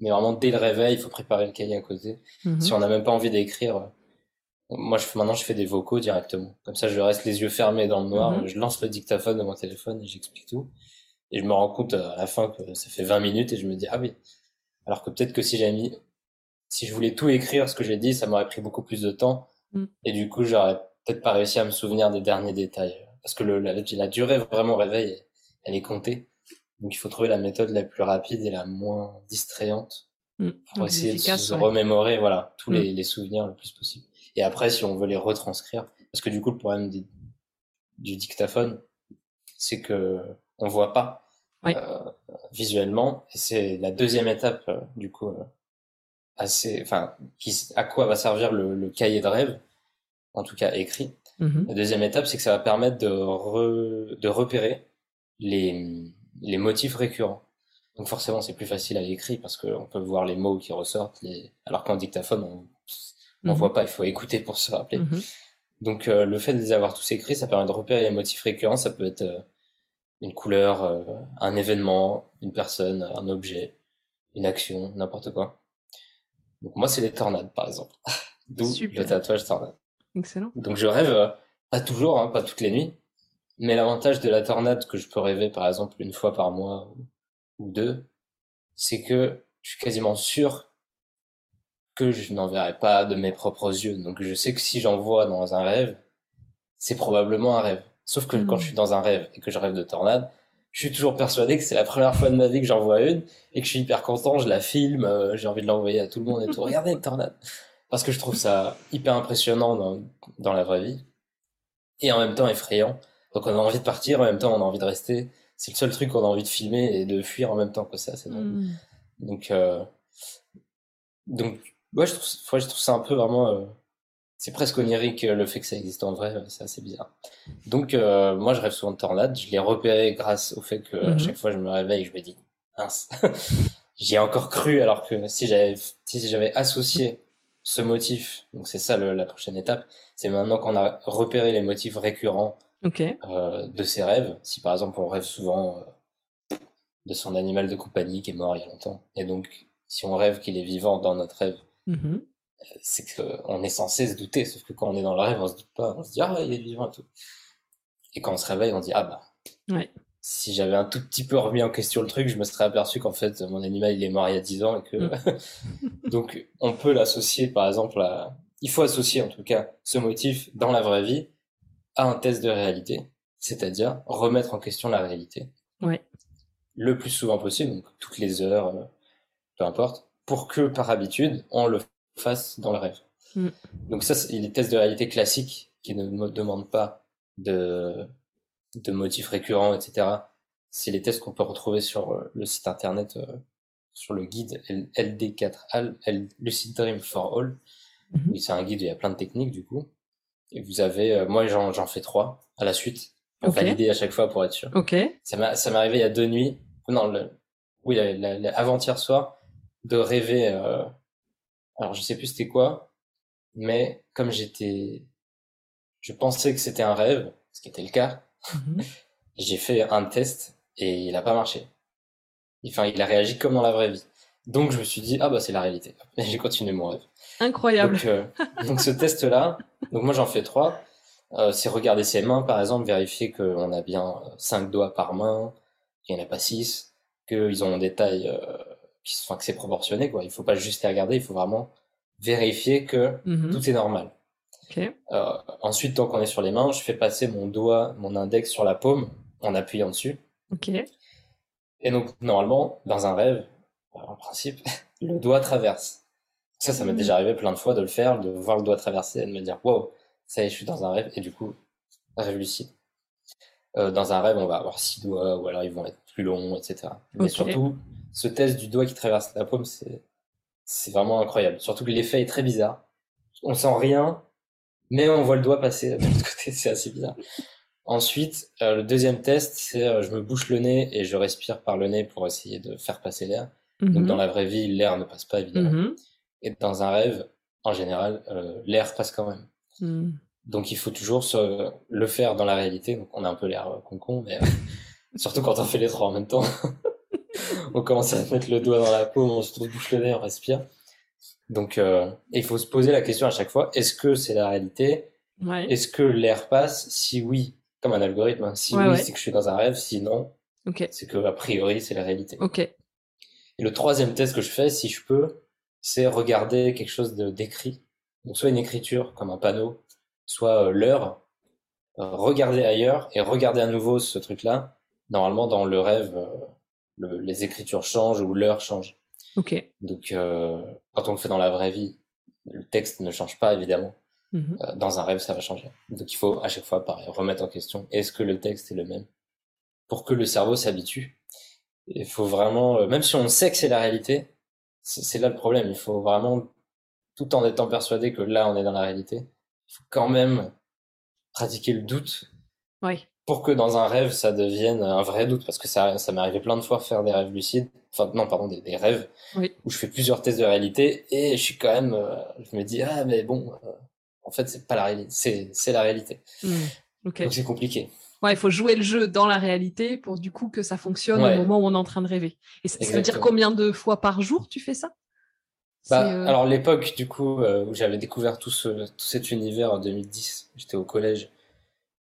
Speaker 2: Mais vraiment, dès le réveil, il faut préparer le cahier à côté.
Speaker 1: Mhm.
Speaker 2: Si on n'a même pas envie d'écrire, moi je, maintenant je fais des vocaux directement. Comme ça, je reste les yeux fermés dans le noir,
Speaker 1: Mhm.
Speaker 2: je lance le dictaphone de mon téléphone et j'explique tout. Et je me rends compte euh, à la fin que ça fait 20 minutes et je me dis, ah oui. Alors que peut-être que si j'avais mis, si je voulais tout écrire ce que j'ai dit, ça m'aurait pris beaucoup plus de temps.
Speaker 1: Mm.
Speaker 2: Et du coup, j'aurais peut-être pas réussi à me souvenir des derniers détails. Parce que le, la, la durée vraiment réveil, elle est comptée. Donc il faut trouver la méthode la plus rapide et la moins distrayante
Speaker 1: Mm.
Speaker 2: pour
Speaker 1: Donc,
Speaker 2: essayer de se
Speaker 1: ouais.
Speaker 2: remémorer voilà tous
Speaker 1: Mm.
Speaker 2: les, les souvenirs le plus possible. Et après, si on veut les retranscrire, parce que du coup, le problème des- du dictaphone, c'est que on voit pas
Speaker 1: Oui.
Speaker 2: euh, visuellement. C'est la deuxième étape, euh, du coup, euh, assez, enfin, qui, à quoi va servir le, le cahier de rêve, en tout cas écrit.
Speaker 1: Mhm.
Speaker 2: La deuxième étape, c'est que ça va permettre de, re- de repérer les, les motifs récurrents. Donc forcément, c'est plus facile à l'écrit parce qu'on peut voir les mots qui ressortent, les... alors qu'en dictaphone, on on
Speaker 1: Mhm.
Speaker 2: voit pas, il faut écouter pour se rappeler.
Speaker 1: Mhm.
Speaker 2: Donc euh, le fait de les avoir tous écrits, ça permet de repérer les motifs récurrents. Ça peut être euh, une couleur, euh, un événement, une personne, un objet, une action, n'importe quoi. Donc moi, c'est les tornades, par exemple. D'où le tatouage tornade.
Speaker 1: Excellent.
Speaker 2: Donc je rêve, euh, pas toujours, hein, pas toutes les nuits, mais l'avantage de la tornade que je peux rêver par exemple une fois par mois ou deux, c'est que je suis quasiment sûr que je n'en verrai pas de mes propres yeux. Donc je sais que si j'en vois dans un rêve, c'est probablement un rêve. Sauf que quand je suis dans un rêve et que je rêve de tornade, je suis toujours persuadé que c'est la première fois de ma vie que j'en vois une et que je suis hyper content, je la filme, euh, j'ai envie de l'envoyer à tout le monde et tout. Regardez une tornade. Parce que je trouve ça hyper impressionnant dans, dans la vraie vie et en même temps effrayant. Donc on a envie de partir, en même temps on a envie de rester. C'est le seul truc qu'on a envie de filmer et de fuir en même temps que c'est drôle.
Speaker 1: Mhm.
Speaker 2: Donc, euh, donc, ouais, je trouve, ouais, je trouve ça un peu vraiment, euh, c'est presque onirique euh, le fait que ça existe en vrai, c'est assez bizarre. Donc, euh, moi, je rêve souvent de tornades. Je l'ai repéré grâce au fait que à
Speaker 1: Mhm.
Speaker 2: chaque fois je me réveille, je me dis, mince, j'y ai encore cru, alors que si j'avais, si j'avais associé ce motif, donc c'est ça le- la prochaine étape, c'est maintenant qu'on a repéré les motifs récurrents euh, de ses rêves. Si par exemple on rêve souvent euh, de son animal de compagnie qui est mort il y a longtemps, et donc si on rêve qu'il est vivant dans notre rêve,
Speaker 1: Mhm.
Speaker 2: C'est qu'on est censé se douter, sauf que quand on est dans le rêve, on se doute pas, on se dit ah il est vivant et tout. Et quand on se réveille, on dit ah bah
Speaker 1: Ouais.
Speaker 2: si j'avais un tout petit peu remis en question le truc, je me serais aperçu qu'en fait, mon animal, il est mort il y a 10 ans et que,
Speaker 1: Mm.
Speaker 2: donc, on peut l'associer, par exemple, à, il faut associer, en tout cas, ce motif dans la vraie vie à un test de réalité. C'est-à-dire remettre en question la réalité.
Speaker 1: Ouais.
Speaker 2: Le plus souvent possible, donc toutes les heures, euh, peu importe, pour que, par habitude, on le fasse dans le rêve.
Speaker 1: Mm.
Speaker 2: Donc ça, c'est les tests de réalité classiques qui ne me demandent pas de, de motifs récurrents, etc. C'est les tests qu'on peut retrouver sur euh, le site internet, euh, sur le guide L- LD4AL, L- Lucid Dream for All. Oui, c'est un guide où il y a plein de techniques du coup. Et vous avez, euh, moi j'en fais trois à la suite, pour
Speaker 1: Ok.
Speaker 2: valider à chaque fois pour être sûr.
Speaker 1: Ok.
Speaker 2: Ça m'est arrivé il y a deux nuits, non, le, oui, la- la- la- avant-hier soir, de rêver. euh, alors je sais plus c'était quoi, mais comme j'étais, je pensais que c'était un rêve, ce qui était le cas,
Speaker 1: Mhm.
Speaker 2: j'ai fait un test et il a pas marché. Enfin, il a réagi comme dans la vraie vie. Donc je me suis dit ah bah c'est la réalité. Et j'ai continué mon rêve.
Speaker 1: Incroyable.
Speaker 2: Donc, euh, donc ce test-là, donc moi j'en fais trois. Euh, c'est regarder ses mains, par exemple, vérifier qu'on a bien cinq doigts par main, qu'il n'y en a pas six, qu'ils ont des tailles, euh, qui sont, que c'est proportionné, quoi. Il faut pas juste les regarder, il faut vraiment vérifier que
Speaker 1: Mhm.
Speaker 2: tout est normal. Euh, ensuite, tant qu'on est sur les mains, je fais passer mon doigt, mon index sur la paume, en appuyant dessus. Et donc, normalement, dans un rêve, en principe, le doigt traverse. Ça, ça m'est
Speaker 1: Mhm.
Speaker 2: déjà arrivé plein de fois de le faire, de voir le doigt traverser et de me dire, wow, ça y est, je suis dans un rêve. Et du coup, rêve lucide. Euh, dans un rêve, on va avoir six doigts, ou alors ils vont être plus longs, etc. Mais surtout, ce test du doigt qui traverse la paume, c'est, vraiment incroyable. Surtout que l'effet est très bizarre. On sent rien, mais on voit le doigt passer de l'autre côté, c'est assez bizarre. Ensuite, euh, le deuxième test, c'est euh, je me bouche le nez et je respire par le nez pour essayer de faire passer l'air. Donc
Speaker 1: Mhm.
Speaker 2: dans la vraie vie, l'air ne passe pas évidemment.
Speaker 1: Mhm.
Speaker 2: Et dans un rêve, en général, euh, l'air passe quand même.
Speaker 1: Mhm.
Speaker 2: Donc il faut toujours se- le faire dans la réalité. Donc on a un peu l'air euh, con-con, mais surtout quand on fait les trois en même temps. on commence à mettre le doigt dans la paume, on se bouche le nez, on respire. Donc euh, il faut se poser la question à chaque fois, est-ce que c'est la réalité?
Speaker 1: Ouais.
Speaker 2: Est-ce que l'air passe? Si oui, comme un algorithme, hein. si
Speaker 1: Ouais,
Speaker 2: oui,
Speaker 1: ouais.
Speaker 2: c'est que je suis dans un rêve, sinon,
Speaker 1: Ok.
Speaker 2: c'est que a priori c'est la réalité.
Speaker 1: Ok.
Speaker 2: Et le troisième test que je fais, si je peux, c'est regarder quelque chose d'écrit. Donc soit une écriture comme un panneau, soit euh, l'heure. Regarder ailleurs et regarder à nouveau ce truc-là. Normalement, dans le rêve, euh, le- les écritures changent ou l'heure change.
Speaker 1: Ok.
Speaker 2: Donc, euh, quand on le fait dans la vraie vie, le texte ne change pas évidemment.
Speaker 1: Mhm.
Speaker 2: Euh, dans un rêve, ça va changer. Donc, il faut à chaque fois, pareil, remettre en question est-ce que le texte est le même? Pour que le cerveau s'habitue. Il faut vraiment, euh, même si on sait que c'est la réalité, c'est là le problème. Il faut vraiment, tout en étant persuadé que là, on est dans la réalité, il faut quand même pratiquer le doute
Speaker 1: Ouais.
Speaker 2: Pour que dans un rêve, ça devienne un vrai doute. Parce que ça, ça m'est arrivé plein de fois faire des rêves lucides, enfin, non, pardon, des, des rêves
Speaker 1: Oui.
Speaker 2: où je fais plusieurs tests de réalité et je suis quand même, euh, je me dis, ah, mais bon, euh, en fait, c'est pas la réalité, c'est, la réalité.
Speaker 1: Ok.
Speaker 2: Donc c'est compliqué.
Speaker 1: Ouais, il faut jouer le jeu dans la réalité pour du coup que ça fonctionne
Speaker 2: Ouais.
Speaker 1: au moment où on est en train de rêver. Et ça, ça veut dire combien de fois par jour tu fais ça?
Speaker 2: Bah,
Speaker 1: euh,
Speaker 2: alors l'époque du coup où j'avais découvert tout ce tout cet univers en 2010, j'étais au collège.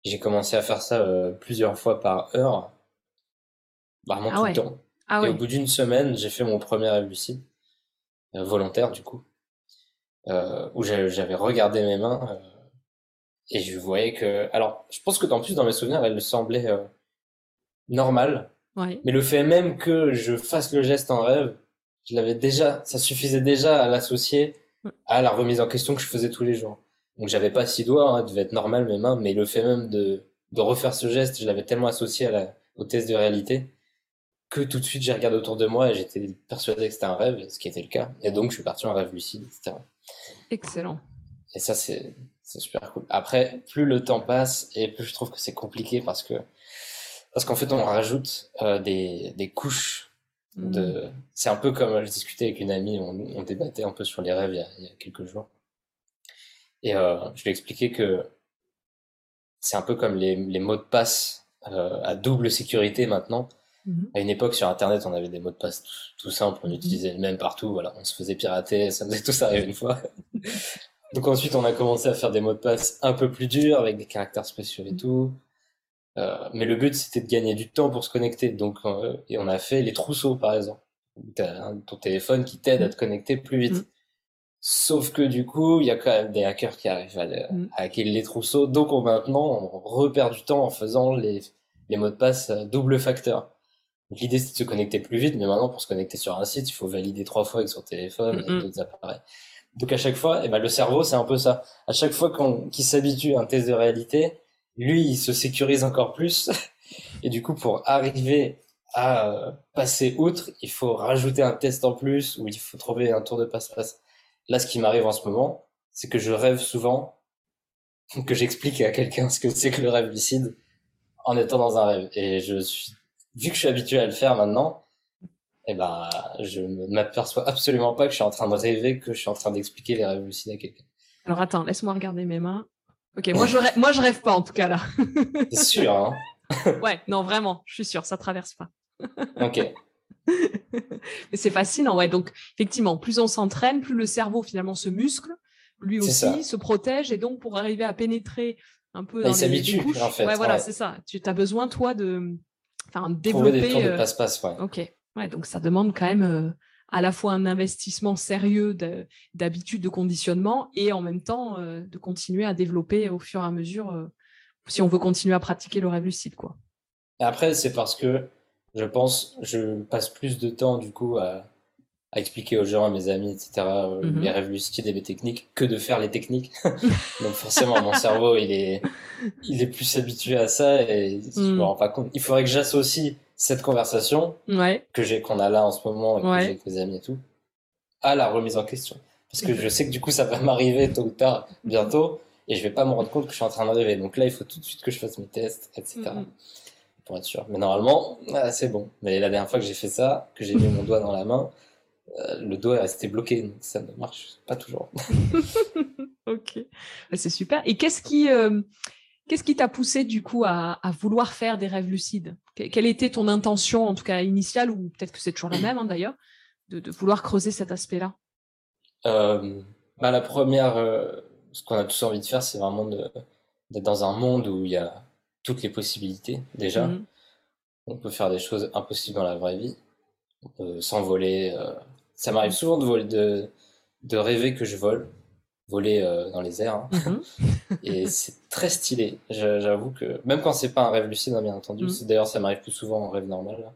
Speaker 2: J'ai commencé à faire ça euh, plusieurs fois par heure, vraiment
Speaker 1: Ah
Speaker 2: tout
Speaker 1: ouais.
Speaker 2: le temps.
Speaker 1: Ah
Speaker 2: Et
Speaker 1: ouais.
Speaker 2: au bout d'une semaine, j'ai fait mon premier rêve lucide, euh, volontaire du coup, euh, où j'avais regardé mes mains euh, et je voyais que. Alors, je pense que en plus dans mes souvenirs, elles semblaient euh, normales,
Speaker 1: Ouais.
Speaker 2: mais le fait même que je fasse le geste en rêve, je l'avais déjà, ça suffisait déjà à l'associer à la remise en question que je faisais tous les jours. Donc j'avais pas six doigts, hein, devait être normal mes mains, mais le fait même de, de refaire ce geste, je l'avais tellement associé à la, au test de réalité que tout de suite j'ai regardé autour de moi et j'étais persuadé que c'était un rêve, ce qui était le cas. Et donc je suis parti en rêve lucide, etc.
Speaker 1: Excellent.
Speaker 2: Et ça c'est super cool. Après, plus le temps passe et plus je trouve que c'est compliqué parce que parce qu'en fait on rajoute euh, des, des couches de... C'est un peu comme je discutais avec une amie, on, on débattait un peu sur les rêves il y a, il y a quelques jours. Et euh, je lui ai expliqué que c'est un peu comme les, les mots de passe euh, à double sécurité maintenant.
Speaker 1: Mhm.
Speaker 2: À une époque, sur Internet, on avait des mots de passe tout, tout simples, on
Speaker 1: Mhm.
Speaker 2: utilisait le même partout, voilà, on se faisait pirater, ça nous est tous arrivé une fois. Donc ensuite, on a commencé à faire des mots de passe un peu plus durs, avec des caractères spéciaux et tout. Euh, mais le but, c'était de gagner du temps pour se connecter. Donc, euh, et on a fait les trousseaux, par exemple. Tu as ton téléphone qui t'aide à te connecter plus vite. Sauf que du coup, il y a quand même des hackers qui arrivent à,
Speaker 1: Mm.
Speaker 2: à hacker les trousseaux. Donc, on, maintenant, on repère du temps en faisant les, les mots de passe euh, double facteur. Donc, L'idée, c'est de se connecter plus vite, mais maintenant, pour se connecter sur un site, il faut valider trois fois avec son téléphone,
Speaker 1: Mm, mm.
Speaker 2: d'autres appareils. Donc, à chaque fois, eh ben, le cerveau, c'est un peu ça. À chaque fois qu'on, qu'il s'habitue à un test de réalité, lui, il se sécurise encore plus. Et du coup, pour arriver à euh, passer outre, il faut rajouter un test en plus ou il faut trouver un tour de passe-passe. Là, ce qui m'arrive en ce moment, c'est que je rêve souvent que j'explique à quelqu'un ce que c'est que le rêve lucide en étant dans un rêve. Et je suis, vu que je suis habitué à le faire maintenant, eh ben, je ne m'aperçois absolument pas que je suis en train de rêver, que je suis en train d'expliquer les rêves lucides à quelqu'un.
Speaker 1: Alors attends, laisse-moi regarder mes mains. Ok, moi je, rêve, moi je rêve pas en tout cas là.
Speaker 2: C'est sûr, hein?
Speaker 1: ouais, non vraiment, je suis sûre, ça traverse pas.
Speaker 2: Ok.
Speaker 1: C'est fascinant, ouais. Donc effectivement, plus on s'entraîne, plus le cerveau finalement se muscle, lui aussi
Speaker 2: ça.
Speaker 1: se protège et donc pour arriver à pénétrer un peu dans les, les
Speaker 2: s'habitue,
Speaker 1: couches.
Speaker 2: en fait,
Speaker 1: ouais, voilà,
Speaker 2: ouais.
Speaker 1: c'est ça. Tu as besoin toi de, enfin,
Speaker 2: Trouver
Speaker 1: développer.
Speaker 2: des tours de
Speaker 1: euh,
Speaker 2: passe-passe, ouais.
Speaker 1: Ok. Ouais, donc ça demande quand même euh, à la fois un investissement sérieux de- d'habitude, de conditionnement et en même temps euh, de continuer à développer au fur et à mesure euh, si on veut continuer à pratiquer le rêve lucide, quoi.
Speaker 2: Et après, c'est parce que je pense, je passe plus de temps du coup à, à expliquer aux gens, à mes amis, etc., euh,
Speaker 1: Mhm.
Speaker 2: les rêves lucides et les techniques que de faire les techniques. Donc forcément, mon cerveau, il est, il est plus habitué à ça et je
Speaker 1: Mhm.
Speaker 2: me rends pas compte. Il faudrait que j'associe cette conversation
Speaker 1: Ouais.
Speaker 2: que j'ai, qu'on a là en ce moment et que
Speaker 1: Ouais.
Speaker 2: j'ai avec mes amis et tout, à la remise en question. Parce que je sais que du coup, ça va m'arriver tôt ou tard, bientôt, et je vais pas me rendre compte que je suis en train de rêver. Donc là, il faut tout de suite que je fasse mes tests, etc.
Speaker 1: Mhm.
Speaker 2: Pour être sûr. Mais normalement, ah, c'est bon. Mais la dernière fois que j'ai fait ça, que j'ai mis mon doigt dans la main, euh, le doigt est resté bloqué, donc ça ne marche pas toujours.
Speaker 1: Ok, Bah, c'est super. Et qu'est-ce qui, euh, qu'est-ce qui t'a poussé du coup à, à vouloir faire des rêves lucides? Que- Quelle était ton intention, en tout cas initiale, ou peut-être que c'est toujours la même hein, d'ailleurs, de, de vouloir creuser cet aspect-là?
Speaker 2: Euh, bah, la première, ce qu'on a tous envie de faire, c'est vraiment d'être dans un monde où il y a toutes les possibilités, déjà.
Speaker 1: Mhm.
Speaker 2: On peut faire des choses impossibles dans la vraie vie. On peut s'envoler. euh, Ça m'arrive souvent de voler, de, de rêver que je vole, voler euh, dans les airs. hein.
Speaker 1: Mhm.
Speaker 2: Et c'est très stylé. J'avoue que même quand c'est pas un rêve lucide, hein, bien entendu.
Speaker 1: Mm.
Speaker 2: c'est- D'ailleurs, ça m'arrive plus souvent en rêve normal. là.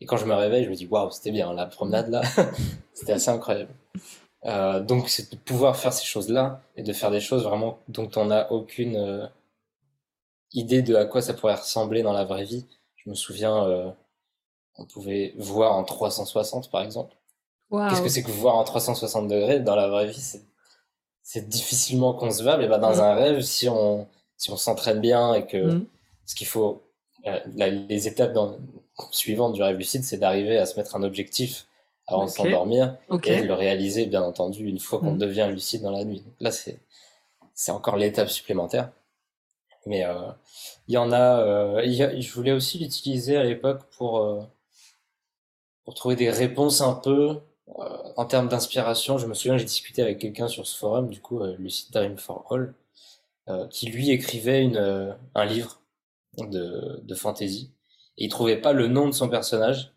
Speaker 2: Et quand je me réveille, je me dis waouh, c'était bien la promenade là. c'était assez incroyable. Euh, donc, c'est de pouvoir faire ces choses-là et de faire des choses vraiment dont on n'a aucune idée de à quoi ça pourrait ressembler dans la vraie vie. Je me souviens, euh, on pouvait voir en 360 par exemple. Qu'est-ce que c'est que voir en 360 degrés dans la vraie vie? C'est, difficilement concevable. Et ben, dans
Speaker 1: Mm.
Speaker 2: un rêve, si on, si on s'entraîne bien et que
Speaker 1: Mhm.
Speaker 2: ce qu'il faut, euh, la- les étapes dans- suivantes du rêve lucide, c'est d'arriver à se mettre un objectif avant de s'endormir et de le réaliser, bien entendu, une fois qu'on
Speaker 1: Mm.
Speaker 2: devient lucide dans la nuit. Donc là, c'est, c'est encore l'étape supplémentaire. Mais euh, il y en a, euh, il y a- je voulais aussi l'utiliser à l'époque pour, euh, pour trouver des réponses un peu euh, en termes d'inspiration. Je me souviens, j'ai discuté avec quelqu'un sur ce forum, du coup, Lucid Dream for All, euh, qui lui écrivait une, euh, un livre de, de fantasy. Et il trouvait pas le nom de son personnage.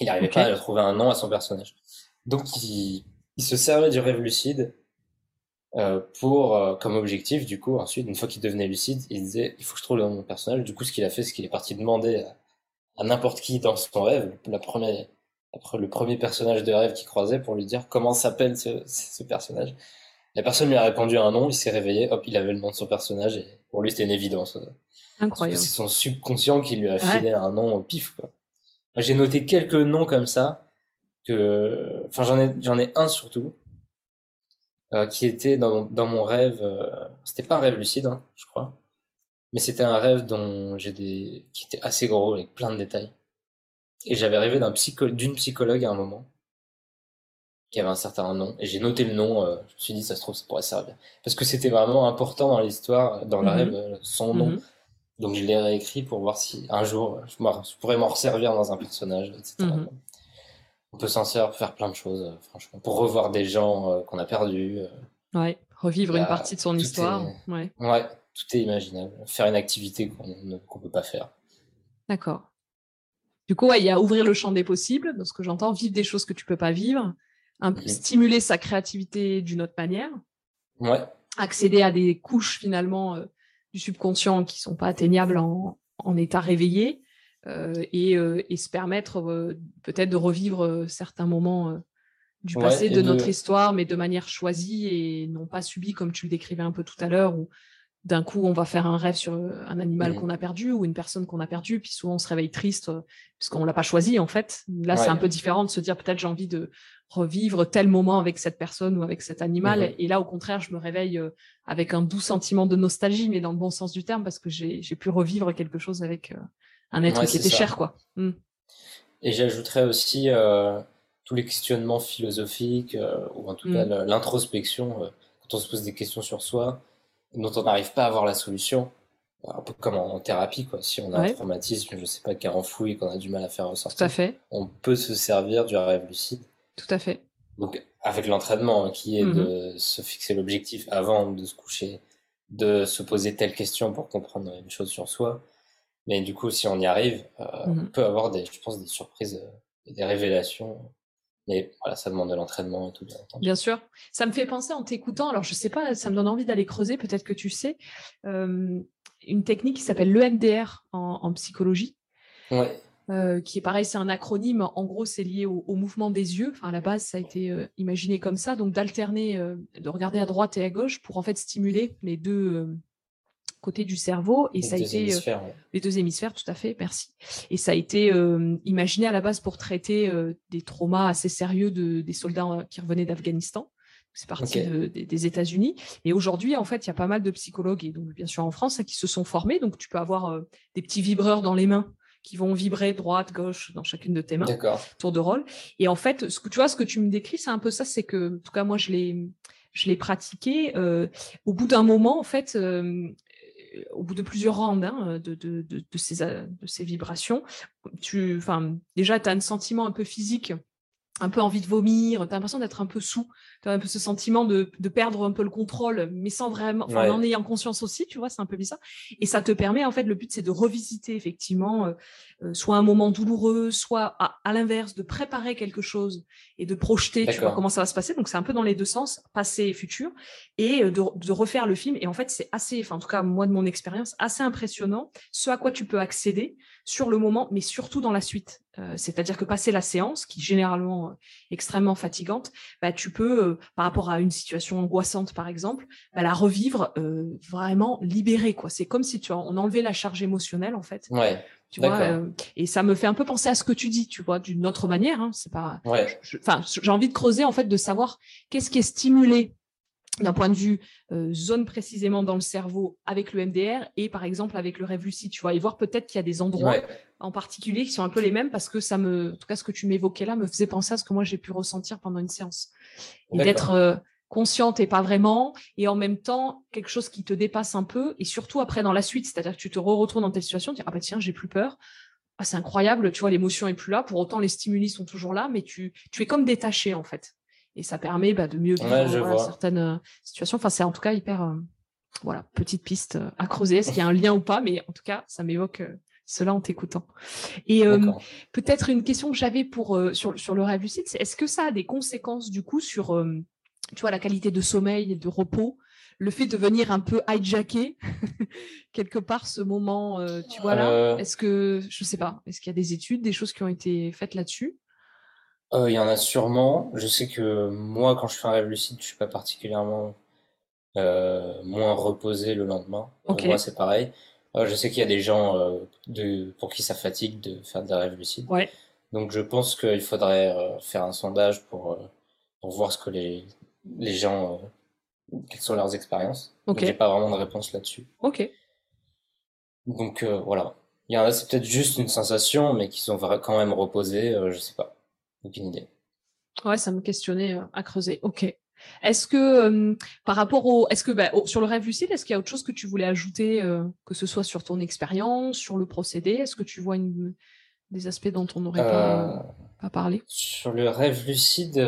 Speaker 2: Il n'arrivait pas à trouver un nom à son personnage. Donc, il, il se servait du rêve lucide euh, pour, euh, comme objectif, du coup, ensuite, une fois qu'il devenait lucide, il disait, il faut que je trouve le nom de mon personnage. Du coup, ce qu'il a fait, c'est qu'il est parti demander à, à n'importe qui dans son rêve, la première, après le premier personnage de rêve qu'il croisait pour lui dire comment s'appelle ce, ce personnage. La personne lui a répondu un nom, il s'est réveillé, hop, il avait le nom de son personnage et pour lui c'était une évidence.
Speaker 1: Incroyable.
Speaker 2: C'est son subconscient qui lui a
Speaker 1: Ouais.
Speaker 2: filé un nom au pif, quoi. J'ai noté quelques noms comme ça, que, enfin, j'en ai, j'en ai un surtout, euh, qui était dans, dans mon rêve, euh, c'était pas un rêve lucide, hein, je crois, mais c'était un rêve dont j'ai des, qui était assez gros, avec plein de détails. Et j'avais rêvé d'un psycho, d'une psychologue à un moment, qui avait un certain nom, et j'ai noté le nom, euh, je me suis dit, ça se trouve, ça pourrait servir. Parce que c'était vraiment important dans l'histoire, dans le
Speaker 1: Mhm.
Speaker 2: rêve, euh, son nom.
Speaker 1: Mhm.
Speaker 2: Donc je l'ai réécrit pour voir si un jour je, pourrais m'en resservir dans un personnage, etc. On peut s'en servir pour faire plein de choses, euh, franchement. Pour revoir des gens euh, qu'on a perdus. euh.
Speaker 1: Ouais. Revivre une partie de son histoire.
Speaker 2: est-
Speaker 1: Ouais.
Speaker 2: Ouais, tout est imaginable. Faire une activité qu'on ne peut pas faire.
Speaker 1: D'accord. Du coup, il y a ouvrir le champ des possibles, dans ce que j'entends, vivre des choses que tu peux pas vivre, un, stimuler sa créativité d'une autre manière.
Speaker 2: Ouais.
Speaker 1: Accéder à des couches finalement euh, du subconscient qui sont pas atteignables en, état réveillé euh, euh, et, se permettre peut-être de revivre certains moments du passé, de, notre histoire, mais de manière choisie et non pas subie comme tu le décrivais un peu tout à l'heure, où d'un coup on va faire un rêve sur un animal mmh. qu'on a perdu ou une personne qu'on a perdue, puis souvent on se réveille triste puisqu'on l'a pas choisi en fait. Là c'est un peu différent de se dire peut-être j'ai envie de revivre tel moment avec cette personne ou avec cet animal, mmh et là au contraire je me réveille avec un doux sentiment de nostalgie, mais dans le bon sens du terme parce que j'ai pu revivre quelque chose avec un être qui était cher quoi. Mmh.
Speaker 2: Et j'ajouterais aussi tous les questionnements philosophiques, euh, ou en tout cas mm. l'introspection, euh, quand on se pose des questions sur soi, dont on n'arrive pas à avoir la solution, un peu comme en, thérapie, quoi. Si on a un traumatisme, je sais pas, qui est enfoui, qu'on a du mal à faire ressortir,
Speaker 1: Tout à fait.
Speaker 2: on peut se servir du rêve lucide.
Speaker 1: Tout à fait.
Speaker 2: Donc, avec l'entraînement, hein, qui est de mm-hmm. se fixer l'objectif avant de se coucher, de se poser telle question pour comprendre une chose sur soi. Mais du coup, si on y arrive, euh, on mm-hmm. peut avoir des, je pense, des surprises et des révélations mais voilà, ça demande de l'entraînement et tout,
Speaker 1: bien Bien sûr. Ça me fait penser en t'écoutant, alors je sais pas, ça me donne envie d'aller creuser, peut-être que tu sais, une technique qui s'appelle l'EMDR en, psychologie.
Speaker 2: Ouais.
Speaker 1: Euh, qui est pareil, c'est un acronyme. En gros, c'est lié au, mouvement des yeux. Enfin, à la base, ça a été euh, imaginé comme ça. Donc, d'alterner, euh, de regarder à droite et à gauche pour en fait stimuler les deux, côté du cerveau et les ça a été euh, les deux hémisphères tout à fait merci et ça a été euh, imaginé à la base pour traiter euh, des traumas assez sérieux de, des soldats qui revenaient d'Afghanistan c'est parti des États-Unis et aujourd'hui en fait il y a pas mal de psychologues et donc bien sûr en France hein, qui se sont formés donc tu peux avoir des petits vibreurs dans les mains qui vont vibrer droite, gauche dans chacune de tes mains. Tour de rôle. Et en fait, ce que tu vois, ce que tu me décris, c'est un peu ça, c'est que, en tout cas, moi, je l'ai, je l'ai pratiqué. au bout d'un moment, en fait, euh, au bout de plusieurs rounds hein, de, de, de, ces, de ces vibrations, tu, déjà, tu as un sentiment un peu physique un peu envie de vomir, tu as l'impression d'être un peu sous, tu as un peu ce sentiment de, de, perdre un peu le contrôle, mais sans vraiment, en ayant conscience aussi, tu vois, c'est un peu bizarre. Et ça te permet, en fait, le but, c'est de revisiter effectivement, euh, euh, soit un moment douloureux, soit à, l'inverse, de préparer quelque chose et de projeter, tu vois, comment ça va se passer. Donc, c'est un peu dans les deux sens, passé et futur, et euh, de, de refaire le film. Et en fait, c'est assez, enfin, en tout cas, moi, de mon expérience, assez impressionnant, ce à quoi tu peux accéder sur le moment, mais surtout dans la suite. Euh, c'est-à-dire que passer la séance, qui est généralement euh, extrêmement fatigante, bah, tu peux, euh, par rapport à une situation angoissante par exemple, bah, la revivre vraiment libérée. Quoi. C'est comme si tu on enlevait la charge émotionnelle en fait.
Speaker 2: Ouais.
Speaker 1: Tu vois, et ça me fait un peu penser à ce que tu dis, tu vois, d'une autre manière. Hein, c'est pas. Enfin, j'ai envie de creuser en fait, de savoir qu'est-ce qui est stimulé d'un point de vue euh, zone précisément dans le cerveau avec le MDR et par exemple avec le rêve lucide, tu vois, et voir peut-être qu'il y a des endroits en particulier qui sont un peu les mêmes parce que ça me, en tout cas ce que tu m'évoquais là me faisait penser à ce que moi j'ai pu ressentir pendant une séance. Et d'être euh, consciente et pas vraiment et en même temps quelque chose qui te dépasse un peu et surtout après dans la suite, c'est-à-dire que tu te retrouves dans telle situation, tu dis ah bah tiens j'ai plus peur, ah, c'est incroyable, tu vois l'émotion est plus là, pour autant les stimuli sont toujours là, mais tu, tu es comme détaché en fait. Et ça permet bah, de mieux vivre certaines euh, situations. Enfin, c'est en tout cas hyper, euh, voilà, petite piste à creuser. Est-ce qu'il y a un lien ou pas Mais en tout cas, ça m'évoque cela en t'écoutant. Et peut-être une question que j'avais pour sur, sur le rêve lucide, c'est est-ce que ça a des conséquences du coup sur, tu vois, la qualité de sommeil et de repos? Le fait de venir un peu hijacker quelque part ce moment, tu vois là, est-ce que, je sais pas, est-ce qu'il y a des études, des choses qui ont été faites là-dessus?
Speaker 2: Euh, il y en a sûrement. Je sais que moi, quand je fais un rêve lucide, je suis pas particulièrement euh, moins reposé le lendemain. Pour moi, c'est pareil. Euh, je sais qu'il y a des gens de, pour qui ça fatigue de faire des rêves lucides.
Speaker 1: Ouais.
Speaker 2: Donc, je pense qu'il faudrait faire un sondage pour, pour voir ce que les, les gens, quelles sont leurs expériences.
Speaker 1: Ok.
Speaker 2: J'ai pas vraiment de réponse là-dessus.
Speaker 1: Ok.
Speaker 2: Donc, voilà. Il y en a, c'est peut-être juste une sensation, mais qui sont quand même reposés, je sais pas. Aucune idée.
Speaker 1: Ouais, ça me questionnait euh, à creuser. Ok. Est-ce que par rapport au, est-ce que bah, sur le rêve lucide, est-ce qu'il y a autre chose que tu voulais ajouter, euh, que ce soit sur ton expérience, sur le procédé? Est-ce que tu vois une, des aspects dont on n'aurait pas, euh, parlé?
Speaker 2: Sur le rêve lucide,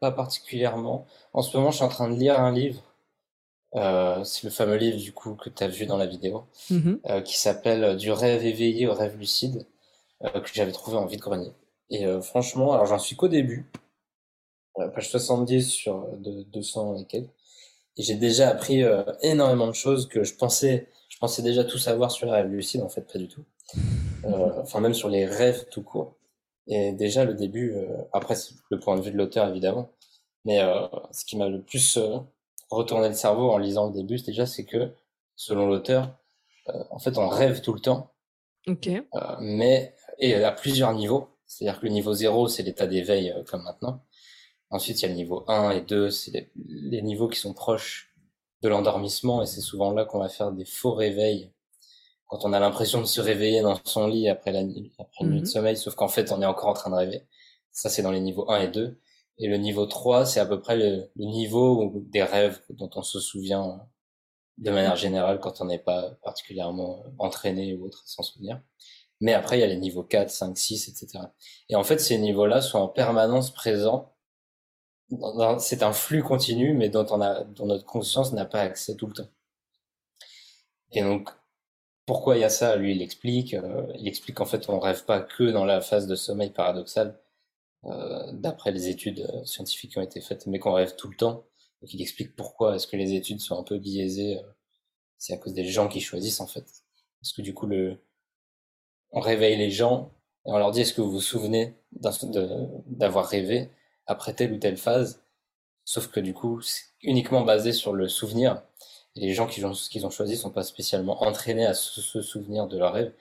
Speaker 2: pas particulièrement. En ce moment, je suis en train de lire un livre Euh, c'est le fameux livre du coup que tu as vu dans la vidéo, euh, qui s'appelle Du rêve éveillé au rêve lucide, euh, que j'avais trouvé en vide-grenier. Et euh, franchement, alors j'en suis qu'au début, euh, page 70 sur euh, de 200 et quelques, et j'ai déjà appris euh, énormément de choses que je pensais, je pensais déjà tout savoir sur les rêves lucides, en fait pas du tout. Euh, enfin même sur les rêves tout court. Et déjà le début, euh, après c'est le point de vue de l'auteur évidemment, mais euh, ce qui m'a le plus retourné le cerveau en lisant le début, déjà c'est que selon l'auteur, euh, en fait on rêve tout le temps,
Speaker 1: Ok.
Speaker 2: euh, mais et à plusieurs niveaux. C'est-à-dire que le niveau 0 c'est l'état d'éveil euh, comme maintenant. Ensuite il y a le niveau 1 et 2, c'est les, les niveaux qui sont proches de l'endormissement et c'est souvent là qu'on va faire des faux réveils quand on a l'impression de se réveiller dans son lit après, la, nuit- après une nuit de
Speaker 1: Mhm.
Speaker 2: sommeil, sauf qu'en fait, on est encore en train de rêver. Ça, c'est dans les niveaux 1 et 2. Et le niveau 3, c'est à peu près le, le niveau des rêves dont on se souvient de manière générale quand on n'est pas particulièrement entraîné ou autre, sans souvenir. Mais après, il y a les niveaux 4, 5, 6, etc. Et en fait, ces niveaux-là sont en permanence présents. C'est un flux continu, mais dont, on a, dont notre conscience n'a pas accès tout le temps. Et donc, pourquoi il y a ça? Lui, il explique. euh, il explique qu'en fait, on rêve pas que dans la phase de sommeil paradoxal, euh, d'après les études euh, scientifiques qui ont été faites, mais qu'on rêve tout le temps. Donc, il explique pourquoi est-ce que les études sont un peu biaisées. c'est à cause des gens qui choisissent, en fait. Parce que du coup, on réveille les gens et on leur dit est-ce que vous vous souvenez d'avoir rêvé? Après telle ou telle phase Sauf que du coup, c'est uniquement basé sur le souvenir. Et les gens qui ont, qu'ils ont choisi sont pas spécialement entraînés à se, se souvenir de leur rêve.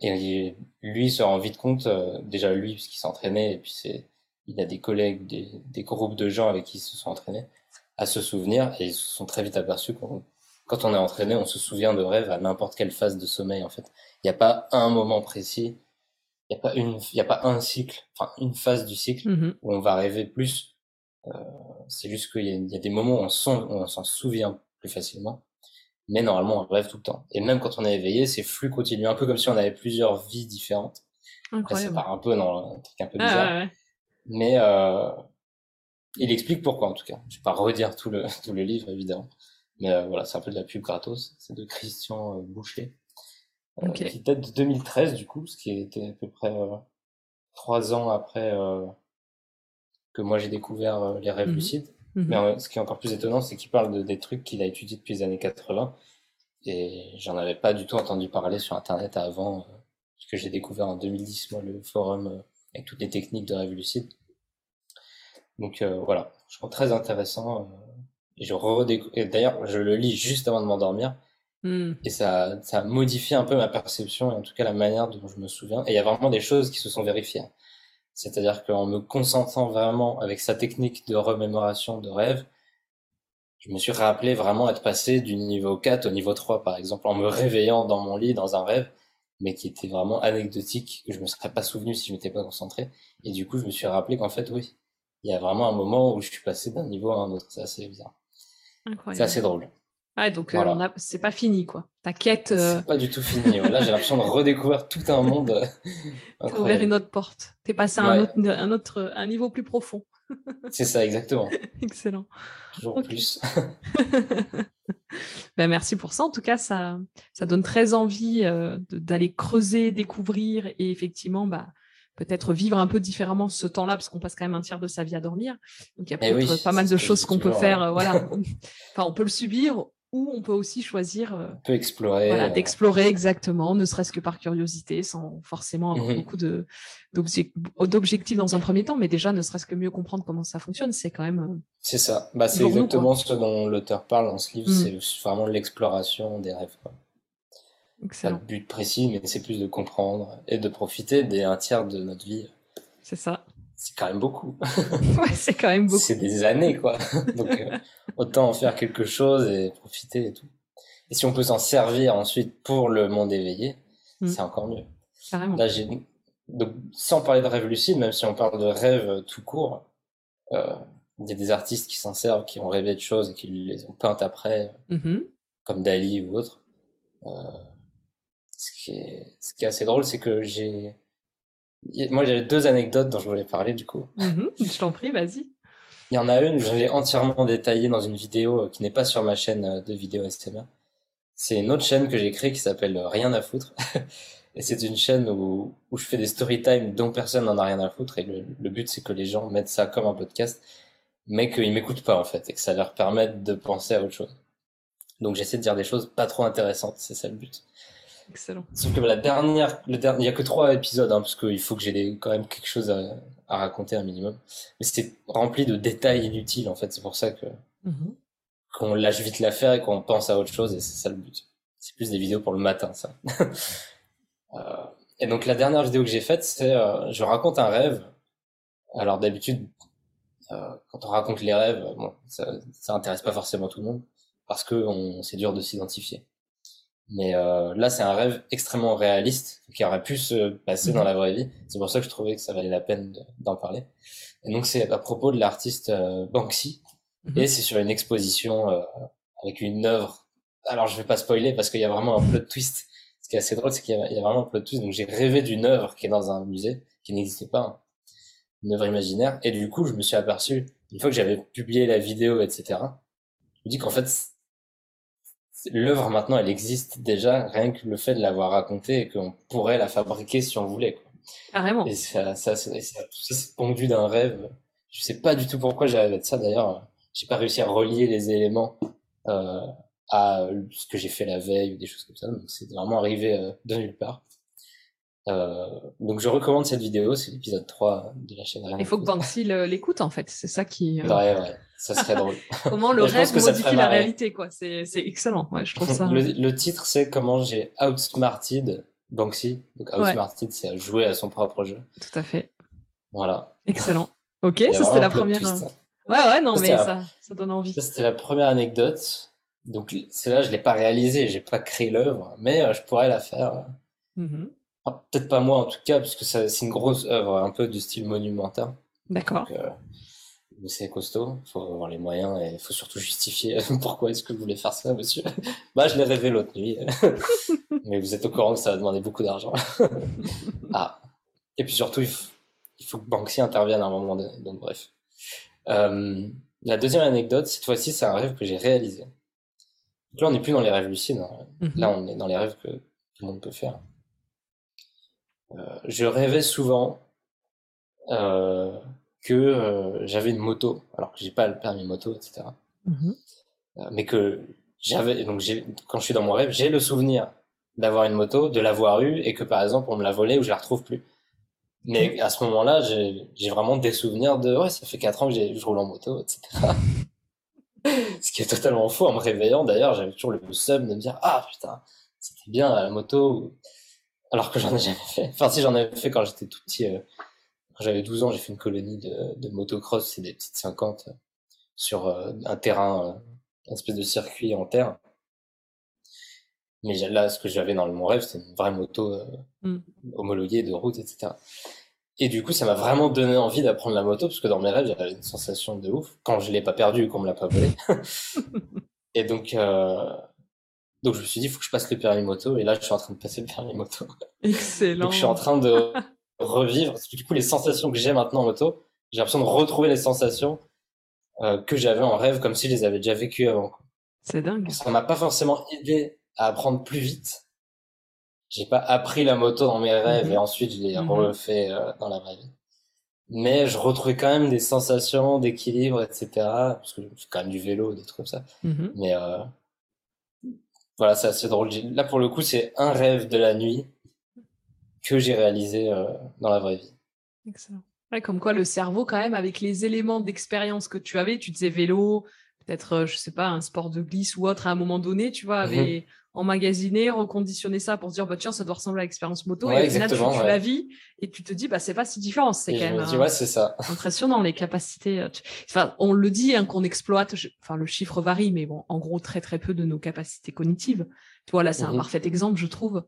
Speaker 2: Et lui se rend vite compte, euh, déjà lui, puisqu'il s'est entraîné, et puis c'est, il a des collègues, des, des groupes de gens avec qui ils se sont entraînés à se souvenir, et ils se sont très vite aperçus qu'on, quand on est entraîné, on se souvient de rêves à n'importe quelle phase de sommeil, en fait. Il n'y a pas un moment précis, il n'y a pas une, il a pas un cycle, enfin, une phase du cycle
Speaker 1: Mhm.
Speaker 2: où on va rêver plus. Euh, c'est juste qu'il y, a- il y a des moments où on s'en, on s'en souvient plus facilement. Mais normalement, on rêve tout le temps. Et même quand on est éveillé, c'est flux continu, un peu comme si on avait plusieurs vies différentes. Après, ça
Speaker 1: Incroyable.
Speaker 2: part un peu dans un truc un peu
Speaker 1: Ah,
Speaker 2: bizarre.
Speaker 1: ouais, ouais.
Speaker 2: Mais euh, il explique pourquoi, en tout cas. Je vais pas redire tout le, tout le livre, évidemment. Mais euh, voilà, c'est un peu de la pub gratos. C'est de Christian euh, Boucher. Euh,
Speaker 1: Ok.
Speaker 2: Qui date de 2013, du coup, ce qui était à peu près euh, trois ans après euh, que moi j'ai découvert les rêves
Speaker 1: Mhm.
Speaker 2: lucides.
Speaker 1: Mhm.
Speaker 2: Mais ce qui est encore plus étonnant, c'est qu'il parle de, des trucs qu'il a étudiés depuis les années 80. Et j'en avais pas du tout entendu parler sur Internet avant, euh, puisque j'ai découvert en 2010, moi, le forum avec toutes les techniques de rêve lucide. Donc euh, voilà, je trouve très intéressant. euh, et je redécou- et d'ailleurs, je le lis juste avant de m'endormir.
Speaker 1: Hmm.
Speaker 2: Et ça, ça a modifié un peu ma perception et en tout cas la manière dont je me souviens. Et il y a vraiment des choses qui se sont vérifiées. C'est-à-dire qu'en me concentrant vraiment avec sa technique de remémoration de rêve, je me suis rappelé vraiment être passé du niveau 4 au niveau 3, par exemple, en me réveillant dans mon lit, dans un rêve, mais qui était vraiment anecdotique, que je me serais pas souvenu si je m'étais pas concentré. Et du coup, je me suis rappelé qu'en fait, oui, il y a vraiment un moment où je suis passé d'un niveau à un autre. C'est assez bizarre. C'est assez drôle.
Speaker 1: Ouais, donc euh,
Speaker 2: Voilà.
Speaker 1: on a... c'est pas fini, quoi. Ta quête, euh,
Speaker 2: C'est pas du tout fini. Là, j'ai l'impression de redécouvrir tout un monde euh,
Speaker 1: t'as ouvert une autre porte. T'es passé à un autre, un autre, un niveau plus profond.
Speaker 2: C'est ça, exactement.
Speaker 1: Excellent.
Speaker 2: Toujours plus.
Speaker 1: Ben, merci pour ça. En tout cas, ça, ça donne très envie euh, d'aller creuser, découvrir et effectivement, bah, peut-être vivre un peu différemment ce temps-là, parce qu'on passe quand même un tiers de sa vie à dormir. Donc, il y a
Speaker 2: Eh
Speaker 1: peut-être
Speaker 2: oui,
Speaker 1: pas mal de choses qu'on peut faire. euh, voilà. enfin, on peut le subir ou on peut aussi choisir euh,
Speaker 2: On peut explorer.
Speaker 1: voilà,
Speaker 2: euh,
Speaker 1: d'explorer exactement, ne serait-ce que par curiosité, sans forcément avoir
Speaker 2: Mhm.
Speaker 1: beaucoup de d'objectifs dans un premier temps, mais déjà, ne serait-ce que mieux comprendre comment ça fonctionne, c'est quand même. euh,
Speaker 2: C'est ça. Bah, c'est
Speaker 1: nous,
Speaker 2: exactement ce dont l'auteur parle dans ce livre.
Speaker 1: Mm.
Speaker 2: C'est vraiment l'exploration des rêves. Quoi. Pas
Speaker 1: excellent.
Speaker 2: de but précis, mais c'est plus de comprendre et de profiter des un tiers de notre vie.
Speaker 1: C'est ça.
Speaker 2: C'est quand même beaucoup.
Speaker 1: Ouais, c'est quand même beaucoup.
Speaker 2: C'est des années, quoi. Donc, euh, autant en faire quelque chose et profiter et tout. Et si on peut s'en servir ensuite pour le monde éveillé,
Speaker 1: Mm.
Speaker 2: c'est encore mieux.
Speaker 1: Carrément.
Speaker 2: Là, j'ai donc sans parler de rêve lucide, même si on parle de rêve tout court, euh, il y a des artistes qui s'en servent, qui ont rêvé de choses et qui les ont peintes après,
Speaker 1: Mhm.
Speaker 2: comme Dali ou autre. Euh, ce qui est, ce qui est assez drôle, c'est que j'ai, moi, j'avais deux anecdotes dont je voulais parler du coup.
Speaker 1: Mhm. Je t'en prie, vas-y.
Speaker 2: Il y en a une, je l'ai entièrement détaillée dans une vidéo euh, qui n'est pas sur ma chaîne euh, de vidéo SMR. C'est une autre chaîne que j'ai créée qui s'appelle Rien à foutre. et c'est une chaîne où, où je fais des story time dont personne n'en a rien à foutre. Et le, le but, c'est que les gens mettent ça comme un podcast, mais qu'ils m'écoutent pas, en fait, et que ça leur permette de penser à autre chose. Donc j'essaie de dire des choses pas trop intéressantes, c'est ça le but.
Speaker 1: Excellent.
Speaker 2: Sauf que la dernière, le dernier, il y a que trois épisodes, hein, parce qu'il faut que j'ai quand même quelque chose à, à raconter un minimum. Mais c'est rempli de détails inutiles, en fait. C'est pour ça que
Speaker 1: Mhm.
Speaker 2: qu'on lâche vite l'affaire et qu'on pense à autre chose, et c'est ça le but. C'est plus des vidéos pour le matin, ça. Euh, et donc la dernière vidéo que j'ai faite, c'est euh, je raconte un rêve. Alors d'habitude, euh, quand on raconte les rêves, bon, ça, ça intéresse pas forcément tout le monde parce que c'est dur de s'identifier. Mais euh, là, c'est un rêve extrêmement réaliste qui aurait pu se passer dans la vraie vie. C'est pour ça que je trouvais que ça valait la peine de- d'en parler. Et donc c'est à propos de l'artiste euh, Banksy
Speaker 1: Mhm.
Speaker 2: et c'est sur une exposition euh, avec une œuvre. Alors je vais pas spoiler parce qu'il y a vraiment un plot twist. Ce qui est assez drôle, c'est qu'il y, a- il y a vraiment un plot twist. Donc j'ai rêvé d'une œuvre qui est dans un musée qui n'existait pas, hein. une œuvre imaginaire. Et du coup, je me suis aperçu une fois que j'avais publié la vidéo, etc. Je me dis qu'en fait l'œuvre maintenant, elle existe déjà rien que le fait de l'avoir racontée et qu'on pourrait la fabriquer si on voulait. Quoi.
Speaker 1: Carrément.
Speaker 2: Et ça, ça, ça, ça, tout ça, c'est pondu d'un rêve. Je sais pas du tout pourquoi j'ai rêvé de ça. D'ailleurs, j'ai pas réussi à relier les éléments euh, à ce que j'ai fait la veille ou des choses comme ça. Donc c'est vraiment arrivé euh, de nulle part. Euh, donc je recommande cette vidéo, c'est l'épisode 3 de la chaîne à
Speaker 1: Il faut que. Banksy l'écoute en fait. C'est ça qui. euh,
Speaker 2: Ouais, ouais, ça serait drôle.
Speaker 1: Comment le rêve
Speaker 2: que
Speaker 1: modifie la réalité quoi. C'est c'est excellent. Ouais, je trouve ça.
Speaker 2: Le, le titre, c'est comment j'ai outsmarted Banksy. Donc
Speaker 1: Ouais.
Speaker 2: outsmarted, c'est à jouer à son propre jeu.
Speaker 1: Tout à fait.
Speaker 2: Voilà.
Speaker 1: Excellent. Ok, ça c'était la première.
Speaker 2: twist, hein.
Speaker 1: Ouais, ouais, non,
Speaker 2: Ça,
Speaker 1: mais
Speaker 2: la-
Speaker 1: ça, ça donne envie.
Speaker 2: Ça, c'était la première anecdote. Donc, c'est là, je l'ai pas réalisé, j'ai pas créé l'œuvre, mais euh, je pourrais la faire. enfin, Peut-être pas moi en tout cas, puisque ça, c'est une grosse œuvre, un peu du style monumentaire.
Speaker 1: D'accord.
Speaker 2: Euh, mais c'est costaud, faut avoir les moyens et il faut surtout justifier pourquoi est-ce que vous voulez faire ça, monsieur. Bah, je l'ai rêvé l'autre nuit, mais vous êtes au courant que ça va demander beaucoup d'argent. ah. Et puis surtout, il faut, il faut que Banksy intervienne à un moment donné. Donc, bref. Euh, la deuxième anecdote, cette fois-ci, c'est un rêve que j'ai réalisé. Donc là, on n'est plus dans les rêves lucides. hein.
Speaker 1: Mhm.
Speaker 2: Là, on est dans les rêves que tout le monde peut faire. Euh, je rêvais souvent euh, que euh, j'avais une moto, alors que j'ai pas le permis moto, etc.
Speaker 1: Mhm.
Speaker 2: Euh, mais que j'avais donc quand je suis dans mon rêve, j'ai le souvenir d'avoir une moto, de l'avoir eue et que par exemple on me l'a volée ou je la retrouve plus. Mais à ce moment-là, j'ai j'ai vraiment des souvenirs de ouais, ça fait quatre ans que je roule en moto, etc. Ce qui est totalement faux en me réveillant. D'ailleurs, j'avais toujours le seum de me dire ah putain, c'était bien la moto, alors que j'en ai jamais fait. Enfin si j'en avais fait quand j'étais tout petit. euh, j'avais 12 ans, j'ai fait une colonie de, de motocross, c'est des petites 50 euh, sur euh, un terrain, euh, une espèce de circuit en terre. Mais là, ce que j'avais dans mon rêve, c'était une vraie moto euh,
Speaker 1: Mm.
Speaker 2: homologuée de route, etc. Et du coup, ça m'a vraiment donné envie d'apprendre la moto, parce que dans mes rêves, j'avais une sensation de ouf, quand je l'ai pas perdue qu'on me l'a pas volée. et donc, euh, donc je me suis dit, il faut que je passe le permis moto, et là, je suis en train de passer le permis moto.
Speaker 1: Excellent.
Speaker 2: Donc je suis en train de revivre, parce que du coup les sensations que j'ai maintenant en moto, j'ai l'impression de retrouver les sensations euh, que j'avais en rêve, comme si je les avais déjà vécues avant.
Speaker 1: C'est dingue.
Speaker 2: Ça m'a pas forcément aidé à apprendre plus vite. J'ai pas appris la moto dans mes rêves
Speaker 1: Mhm.
Speaker 2: et ensuite je l'ai
Speaker 1: Mhm.
Speaker 2: refait euh, dans la vraie vie. Mais je retrouvais quand même des sensations d'équilibre, etc. Parce que je fais quand même du vélo, des trucs comme ça.
Speaker 1: Mhm.
Speaker 2: Mais euh, voilà, c'est assez drôle. Là, pour le coup, c'est un rêve de la nuit que j'ai réalisé euh, dans la vraie vie.
Speaker 1: Excellent. Ouais, comme quoi le cerveau, quand même, avec les éléments d'expérience que tu avais, tu disais vélo, peut-être, euh, je sais pas, un sport de glisse ou autre à un moment donné, tu vois, avait emmagasiné, reconditionné ça pour se dire, bah tiens, ça doit ressembler à l'expérience moto.
Speaker 2: Ouais,
Speaker 1: et au final, tu, tu
Speaker 2: ouais.
Speaker 1: la vis et tu te dis, bah c'est pas si différent. C'est quand même
Speaker 2: dis, ouais, ça.
Speaker 1: impressionnant les capacités. euh, Enfin, on le dit hein, qu'on exploite. je- Enfin, le chiffre varie, mais bon, en gros, très très peu de nos capacités cognitives. Tu vois, là, c'est un
Speaker 2: Mhm.
Speaker 1: parfait exemple, je trouve,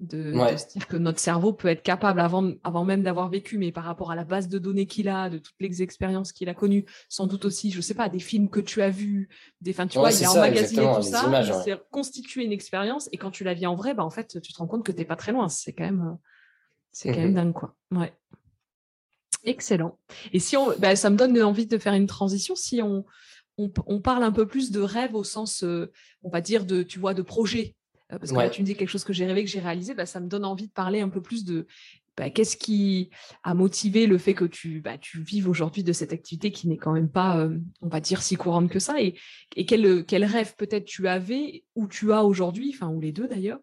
Speaker 1: de,
Speaker 2: Ouais.
Speaker 1: de se dire que notre cerveau peut être capable, avant, avant même d'avoir vécu, mais par rapport à la base de données qu'il a, de toutes les expériences qu'il a connues, sans doute aussi, je sais pas, des films que tu as vus, des, enfin, tu
Speaker 2: Ouais,
Speaker 1: vois,
Speaker 2: c'est
Speaker 1: il a
Speaker 2: ça,
Speaker 1: emmagasiné tout ça,
Speaker 2: images,
Speaker 1: il
Speaker 2: ouais.
Speaker 1: s'est constitué une expérience, et quand tu la vis en vrai, bah, en fait, tu te rends compte que t'es pas très loin. C'est quand même, euh, c'est quand même dingue, quoi. Ouais. Excellent. Et si on, bah, ça me donne envie de faire une transition. Si on, on, parle un peu plus de rêve au sens, euh, on va dire, de, tu vois, de projet. Euh, parce que là, tu me dis quelque chose que j'ai rêvé, que j'ai réalisé, bah, ça me donne envie de parler un peu plus de bah, qu'est-ce qui a motivé le fait que tu, bah, tu vives aujourd'hui de cette activité qui n'est quand même pas, euh, on va dire, si courante que ça. Et, et quel, quel rêve peut-être tu avais ou tu as aujourd'hui, enfin, ou les deux d'ailleurs,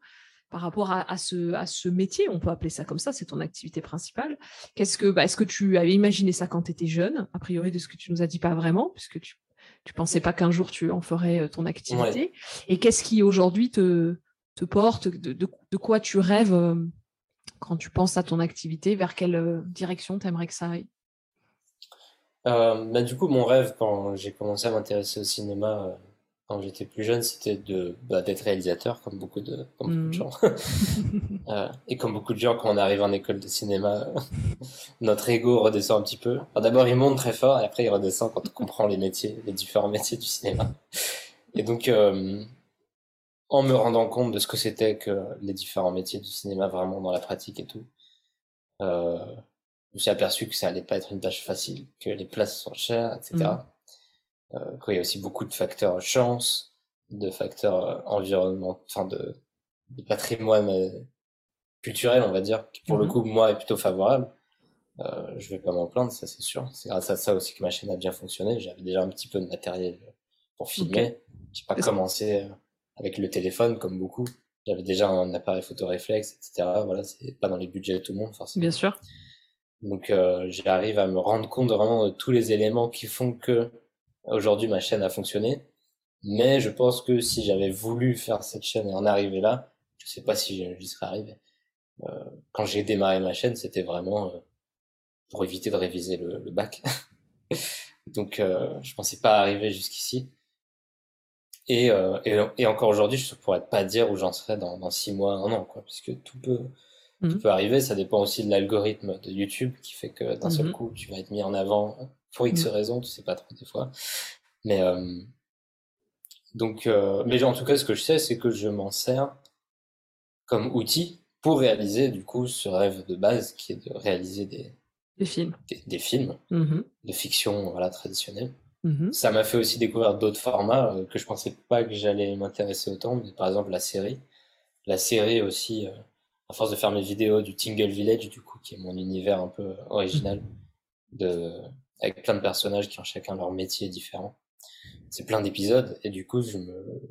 Speaker 1: par rapport à, ce, à ce métier, on peut appeler ça comme ça, c'est ton activité principale. Qu'est-ce que, bah, est-ce que tu avais imaginé ça quand tu étais jeune A priori, de ce que tu nous as dit, pas vraiment, puisque tu tu pensais pas qu'un jour tu en ferais euh, ton activité. Et qu'est-ce qui aujourd'hui te, te porte de, de, quoi tu rêves euh, quand tu penses à ton activité Vers quelle euh, direction tu aimerais que ça aille?
Speaker 2: Bah, Du coup, mon rêve quand j'ai commencé à m'intéresser au cinéma quand j'étais plus jeune, c'était de bah, d'être réalisateur, comme beaucoup de, comme beaucoup de mmh. gens. euh, et comme beaucoup de gens, quand on arrive en école de cinéma, notre ego redescend un petit peu. D'abord, il monte très fort, et après, il redescend quand on comprend les métiers, les différents métiers du cinéma. Et donc, euh, en me rendant compte de ce que c'était que les différents métiers du cinéma, vraiment dans la pratique et tout, euh, je me suis aperçu que ça allait pas être une tâche facile, que les places sont chères, etc. Euh, il y a aussi beaucoup de facteurs chance, de facteurs euh, environnement, enfin de, de patrimoine culturel, on va dire, qui pour le mmh coup, moi, est plutôt favorable. Euh, je vais pas m'en plaindre, ça c'est sûr. C'est grâce à ça aussi que ma chaîne a bien fonctionné. J'avais déjà un petit peu de matériel pour filmer. J'ai pas commencé avec le téléphone comme beaucoup. J'avais déjà un appareil photo réflexe, etc. Voilà, c'est pas dans les budgets de tout le monde, forcément.
Speaker 1: Bien sûr.
Speaker 2: Donc, euh, j'arrive à me rendre compte vraiment de tous les éléments qui font que Aujourd'hui, ma chaîne a fonctionné, mais je pense que si j'avais voulu faire cette chaîne et en arriver là, je sais pas si j'y serais arrivé. Euh, quand j'ai démarré ma chaîne, c'était vraiment euh, pour éviter de réviser le, le bac. Donc, euh, je pensais pas arriver jusqu'ici. Et, euh, et, et, encore aujourd'hui, je pourrais pas dire où j'en serais dans, dans six mois, un an, quoi, puisque tout peut, tout mmh. peut arriver. Ça dépend aussi de l'algorithme de YouTube qui fait que d'un seul mmh. coup, tu vas être mis en avant pour X mmh. raisons, tu sais pas trop des fois. Mais euh, donc, euh, mais en tout cas, ce que je sais, c'est que je m'en sers comme outil pour réaliser du coup ce rêve de base qui est de réaliser des,
Speaker 1: des films,
Speaker 2: des, films mmh de fiction voilà traditionnelle. Mmh Ça m'a fait aussi découvrir d'autres formats euh, que je pensais pas que j'allais m'intéresser autant, mais par exemple la série. La série aussi, à force de faire mes vidéos du Tingle Village, du coup, qui est mon univers un peu original, de avec plein de personnages qui ont chacun leur métier différent. C'est plein d'épisodes et du coup je me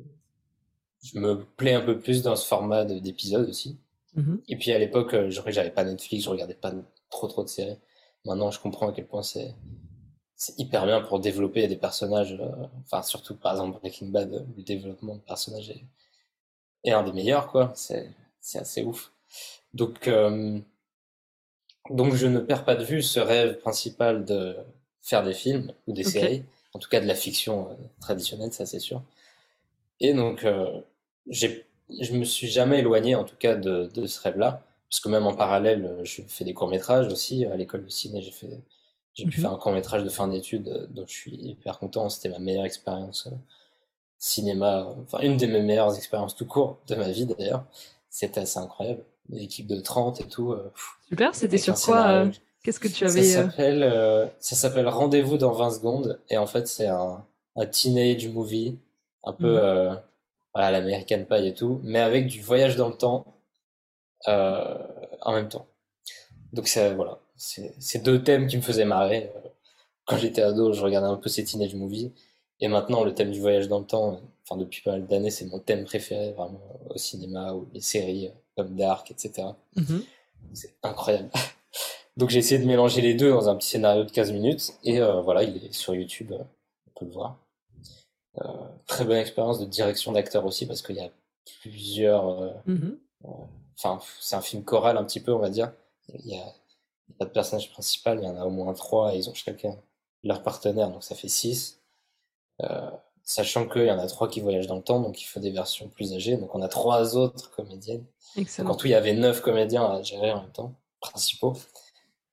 Speaker 2: je me plais un peu plus dans ce format d'épisodes aussi. Mm-hmm. Et puis à l'époque, euh, j'avais pas Netflix, je regardais pas trop trop de séries. Maintenant, je comprends à quel point c'est c'est hyper bien pour développer des personnages. Euh, enfin, surtout par exemple Breaking Bad, le développement de personnages est, est un des meilleurs, quoi. C'est c'est assez ouf. Donc euh, donc je ne perds pas de vue ce rêve principal de faire des films ou des séries, en tout cas de la fiction euh, traditionnelle, ça c'est sûr. Et donc euh, j'ai, je me suis jamais éloigné en tout cas de, de ce rêve-là, parce que même en parallèle, euh, je fais des courts métrages aussi à l'école de ciné. J'ai fait, j'ai pu mhm. faire un court métrage de fin d'études, euh, dont je suis hyper content. C'était ma meilleure expérience cinéma, enfin une de mes meilleures expériences tout court de ma vie d'ailleurs. C'était assez incroyable une équipe de 30 et tout. Euh,
Speaker 1: Super, c'était sur quoi euh, Qu'est-ce que tu avais
Speaker 2: Ça euh s'appelle ça s'appelle Rendez-vous dans 20 secondes et en fait c'est un, un teenage movie un peu mmh. voilà l'American Pie et tout, mais avec du voyage dans le temps en même temps. Donc c'est voilà, c'est deux thèmes qui me faisaient marrer. Quand j'étais ado, je regardais un peu ces teenage movies et maintenant le thème du voyage dans le temps, enfin depuis pas mal d'années, c'est mon thème préféré vraiment au cinéma ou les séries comme Dark, etc. Mhm. C'est incroyable. Donc j'ai essayé de mélanger les deux dans un petit scénario de 15 minutes et euh, voilà, il est sur YouTube, euh, on peut le voir. Euh, très bonne expérience de direction d'acteur aussi parce qu'il y a plusieurs. Mhm. Enfin, c'est un film choral un petit peu, on va dire. Il y a, pas de personnage principal, il y en a au moins trois et ils ont chacun leur partenaire, donc ça fait six. sachant qu'il y en a trois qui voyagent dans le temps, donc il faut des versions plus âgées. Donc on a trois autres comédiennes Excellent. Donc, en tout, il y avait neuf comédiens à gérer en même temps, principaux,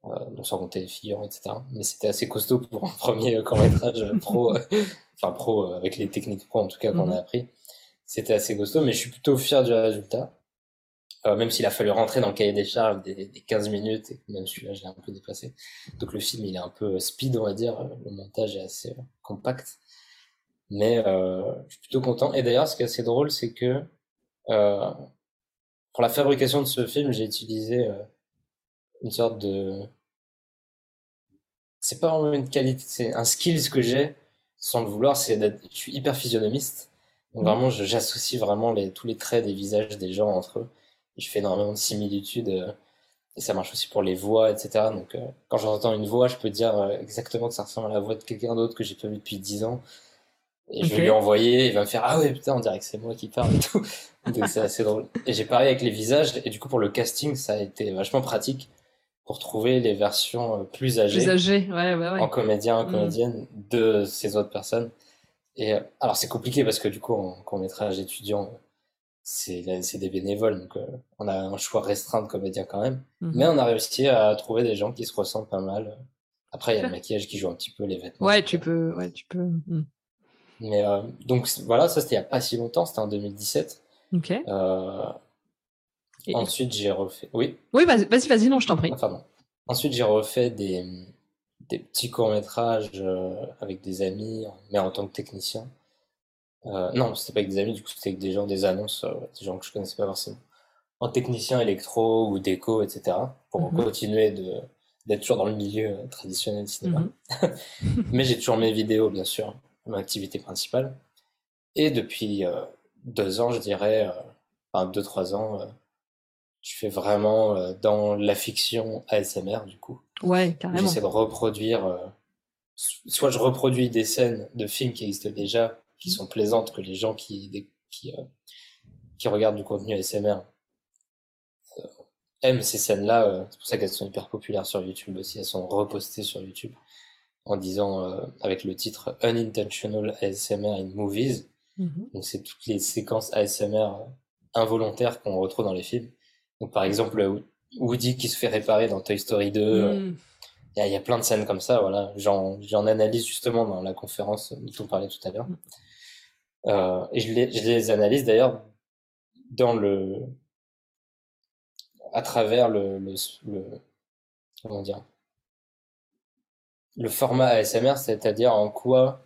Speaker 2: euh, donc sans compter les figurants, etc. Mais c'était assez costaud pour un premier court métrage pro, euh, enfin pro euh, avec les techniques pro en tout cas qu'on a mhm. appris. C'était assez costaud, mais je suis plutôt fier du résultat. Euh, même s'il a fallu rentrer dans le cahier des charges des, des 15 minutes, et même celui-là, je l'ai un peu dépassé. Donc le film, il est un peu speed, on va dire. Le montage est assez compact. Mais euh, je suis plutôt content. Et d'ailleurs, ce qui est assez drôle, c'est que euh, pour la fabrication de ce film, j'ai utilisé euh, une sorte de... C'est pas vraiment une qualité, c'est un skills que j'ai, sans le vouloir, c'est d'être... Je suis hyper physionomiste. Donc vraiment, j'associe vraiment les, tous les traits des visages des gens entre eux. Je fais énormément de similitudes. Euh, et ça marche aussi pour les voix, etc. Donc euh, quand j'entends une voix, je peux dire euh, exactement que ça ressemble à la voix de quelqu'un d'autre que j'ai pas vu depuis 10 ans. Et je vais lui envoyer, il va me faire Ah ouais, putain, on dirait que c'est moi qui parle et tout. Donc c'est assez drôle. Et j'ai parlé avec les visages, et du coup, pour le casting, ça a été vachement pratique pour trouver les versions plus âgées,
Speaker 1: plus âgées ouais, ouais, ouais.
Speaker 2: en comédien, en mm. comédienne de ces autres personnes. Et alors, c'est compliqué parce que du coup, en court métrage étudiant, c'est des bénévoles, donc euh, on a un choix restreint de comédiens quand même. Mm-hmm. Mais on a réussi à trouver des gens qui se ressemblent pas mal. Après, il y a le maquillage qui joue un petit peu, les vêtements.
Speaker 1: Ouais, tu peux. Ouais, tu peux. Mm.
Speaker 2: Mais euh, donc voilà, ça c'était il n'y a pas si longtemps, c'était en 2017.
Speaker 1: Ok.
Speaker 2: Euh, ensuite, j'ai refait. Oui.
Speaker 1: Oui, vas-y, vas-y, non, je t'en prie.
Speaker 2: Pardon. Ensuite, j'ai refait des, des petits courts-métrages avec des amis, mais en tant que technicien. Euh, non, c'était pas avec des amis, du coup, c'était avec des gens, des annonces, des gens que je connaissais pas forcément. En technicien électro ou déco, etc. Pour mhm. continuer de d'être toujours dans le milieu traditionnel cinéma. Mhm. mais j'ai toujours mes vidéos, bien sûr mon activité principale. Et depuis euh, deux ans, je dirais, euh, enfin deux, trois ans, euh, je fais vraiment dans la fiction ASMR, du coup.
Speaker 1: Ouais, carrément.
Speaker 2: J'essaie de reproduire, soit je reproduis des scènes de films qui existent déjà, qui sont plaisantes, que les gens qui, qui, qui regardent du contenu ASMR aiment ces scènes-là. c'est pour ça qu'elles sont hyper populaires sur YouTube aussi. Elles sont repostées sur YouTube en disant euh, avec le titre Unintentional ASMR in Movies. Mhm. Donc c'est toutes les séquences ASMR euh, involontaires qu'on retrouve dans les films. Donc par exemple Woody qui se fait réparer dans Toy Story 2. Euh, mhm. Il y, a plein de scènes comme ça, voilà. J'en analyse justement dans la conférence dont on parlait tout à l'heure. Euh, et je les, je les analyse d'ailleurs dans le à travers le, le, le comment dire le format ASMR, c'est-à-dire en quoi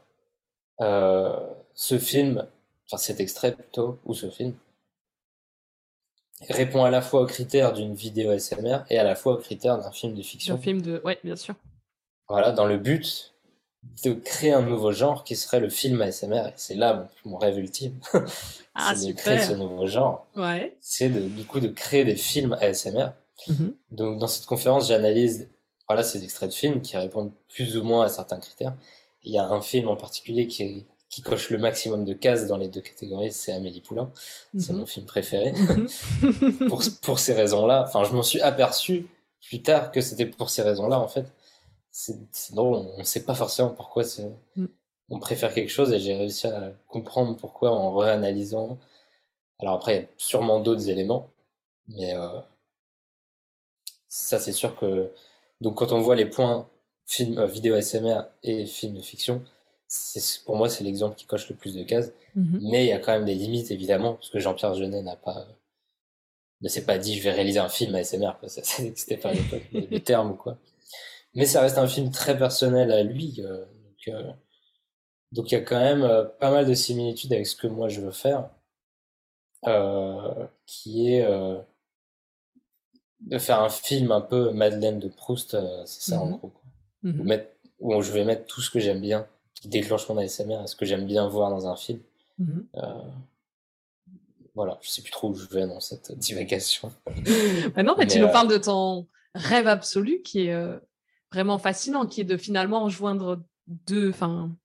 Speaker 2: euh, ce film, enfin cet extrait plutôt, ou ce film, répond à la fois aux critères d'une vidéo ASMR et à la fois aux critères d'un film de fiction.
Speaker 1: Un film de, ouais, bien sûr.
Speaker 2: Voilà, dans le but de créer un nouveau genre qui serait le film ASMR. Et c'est là mon, rêve ultime.
Speaker 1: Ah,
Speaker 2: c'est de créer ce nouveau genre.
Speaker 1: Ouais.
Speaker 2: C'est du coup de créer des films ASMR.
Speaker 1: Mm-hmm.
Speaker 2: Donc dans cette conférence, j'analyse voilà, ces extraits de films qui répondent plus ou moins à certains critères. Il y a un film en particulier qui, qui coche le maximum de cases dans les deux catégories, c'est Amélie Poulain. C'est mhm. mon film préféré. Mhm. pour, pour ces raisons-là, enfin, je m'en suis aperçu plus tard que c'était pour ces raisons-là, en fait. C'est drôle, on ne sait pas forcément pourquoi mm. on préfère quelque chose et j'ai réussi à comprendre pourquoi en réanalysant. Alors après, il y a sûrement d'autres éléments, mais euh, ça, c'est sûr que donc quand on voit les points film, euh, vidéo SMR et film de fiction, pour moi c'est l'exemple qui coche le plus de cases. Mhm. Mais il y a quand même des limites évidemment, parce que Jean-Pierre Jeunet n'a pas ne s'est pas dit je vais réaliser un film ASMR, quoi. ça n'existait pas à l'époque les, termes ou quoi. Mais ça reste un film très personnel à lui, euh, donc, euh, donc il y a quand même pas mal de similitudes avec ce que moi je veux faire, qui est de faire un film un peu Madeleine de Proust, euh, c'est ça en mhm. gros. Mhm. Où, mettre, où, je vais mettre tout ce que j'aime bien, qui déclenche mon ASMR, ce que j'aime bien voir dans un film. Mhm. Euh, voilà, je sais plus trop où je vais dans cette divagation.
Speaker 1: bah non, mais, tu nous euh, parles de ton rêve absolu qui est vraiment fascinant, qui est de finalement rejoindre deux, enfin,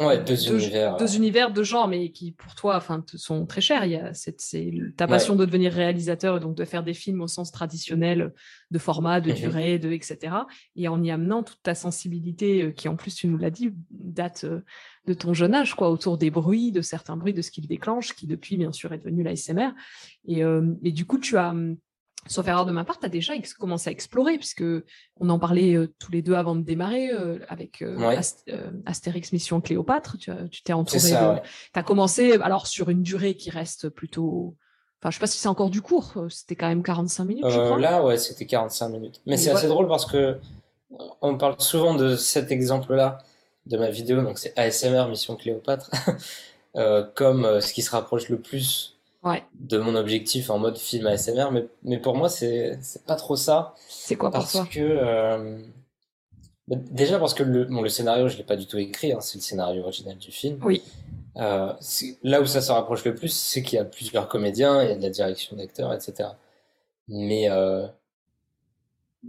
Speaker 2: Ouais, deux, univers.
Speaker 1: Deux univers, deux genres, mais qui pour toi enfin, sont très chers. Il y a c'est ta passion de devenir réalisateur, donc de faire des films au sens traditionnel de format, de mhm. durée, de etc. Et en y amenant toute ta sensibilité, euh, qui en plus, tu nous l'as dit, date euh, de ton jeune âge, quoi, autour des bruits, de certains bruits, de ce qu'il déclenche, qui depuis, bien sûr, est devenu l'ASMR. Et, euh, et du coup, tu as hum, sauf erreur de ma part, tu as déjà commencé à explorer, puisque on en parlait euh, tous les deux avant de démarrer euh, avec euh, Astérix Mission Cléopâtre. Tu t'es entouré de. Tu as commencé alors sur une durée qui reste plutôt. Enfin, je sais pas si c'est encore du court. C'était quand même 45 minutes, je crois.
Speaker 2: là, ouais, c'était 45 minutes. Mais c'est
Speaker 1: ouais.
Speaker 2: assez drôle parce que on parle souvent de cet exemple-là de ma vidéo, donc c'est ASMR Mission Cléopâtre, comme ce qui se rapproche le plus
Speaker 1: Ouais.
Speaker 2: de mon objectif en mode film ASMR. Mais, mais pour moi, c'est pas trop ça.
Speaker 1: C'est quoi pour
Speaker 2: Parce
Speaker 1: toi?
Speaker 2: que euh, bah, déjà parce que le, bon, le scénario, je l'ai pas du tout écrit, hein, c'est le scénario original du film.
Speaker 1: Oui.
Speaker 2: Euh, là où ça se rapproche le plus, c'est qu'il y a plusieurs comédiens, il y a de la direction d'acteurs, etc. Mais euh,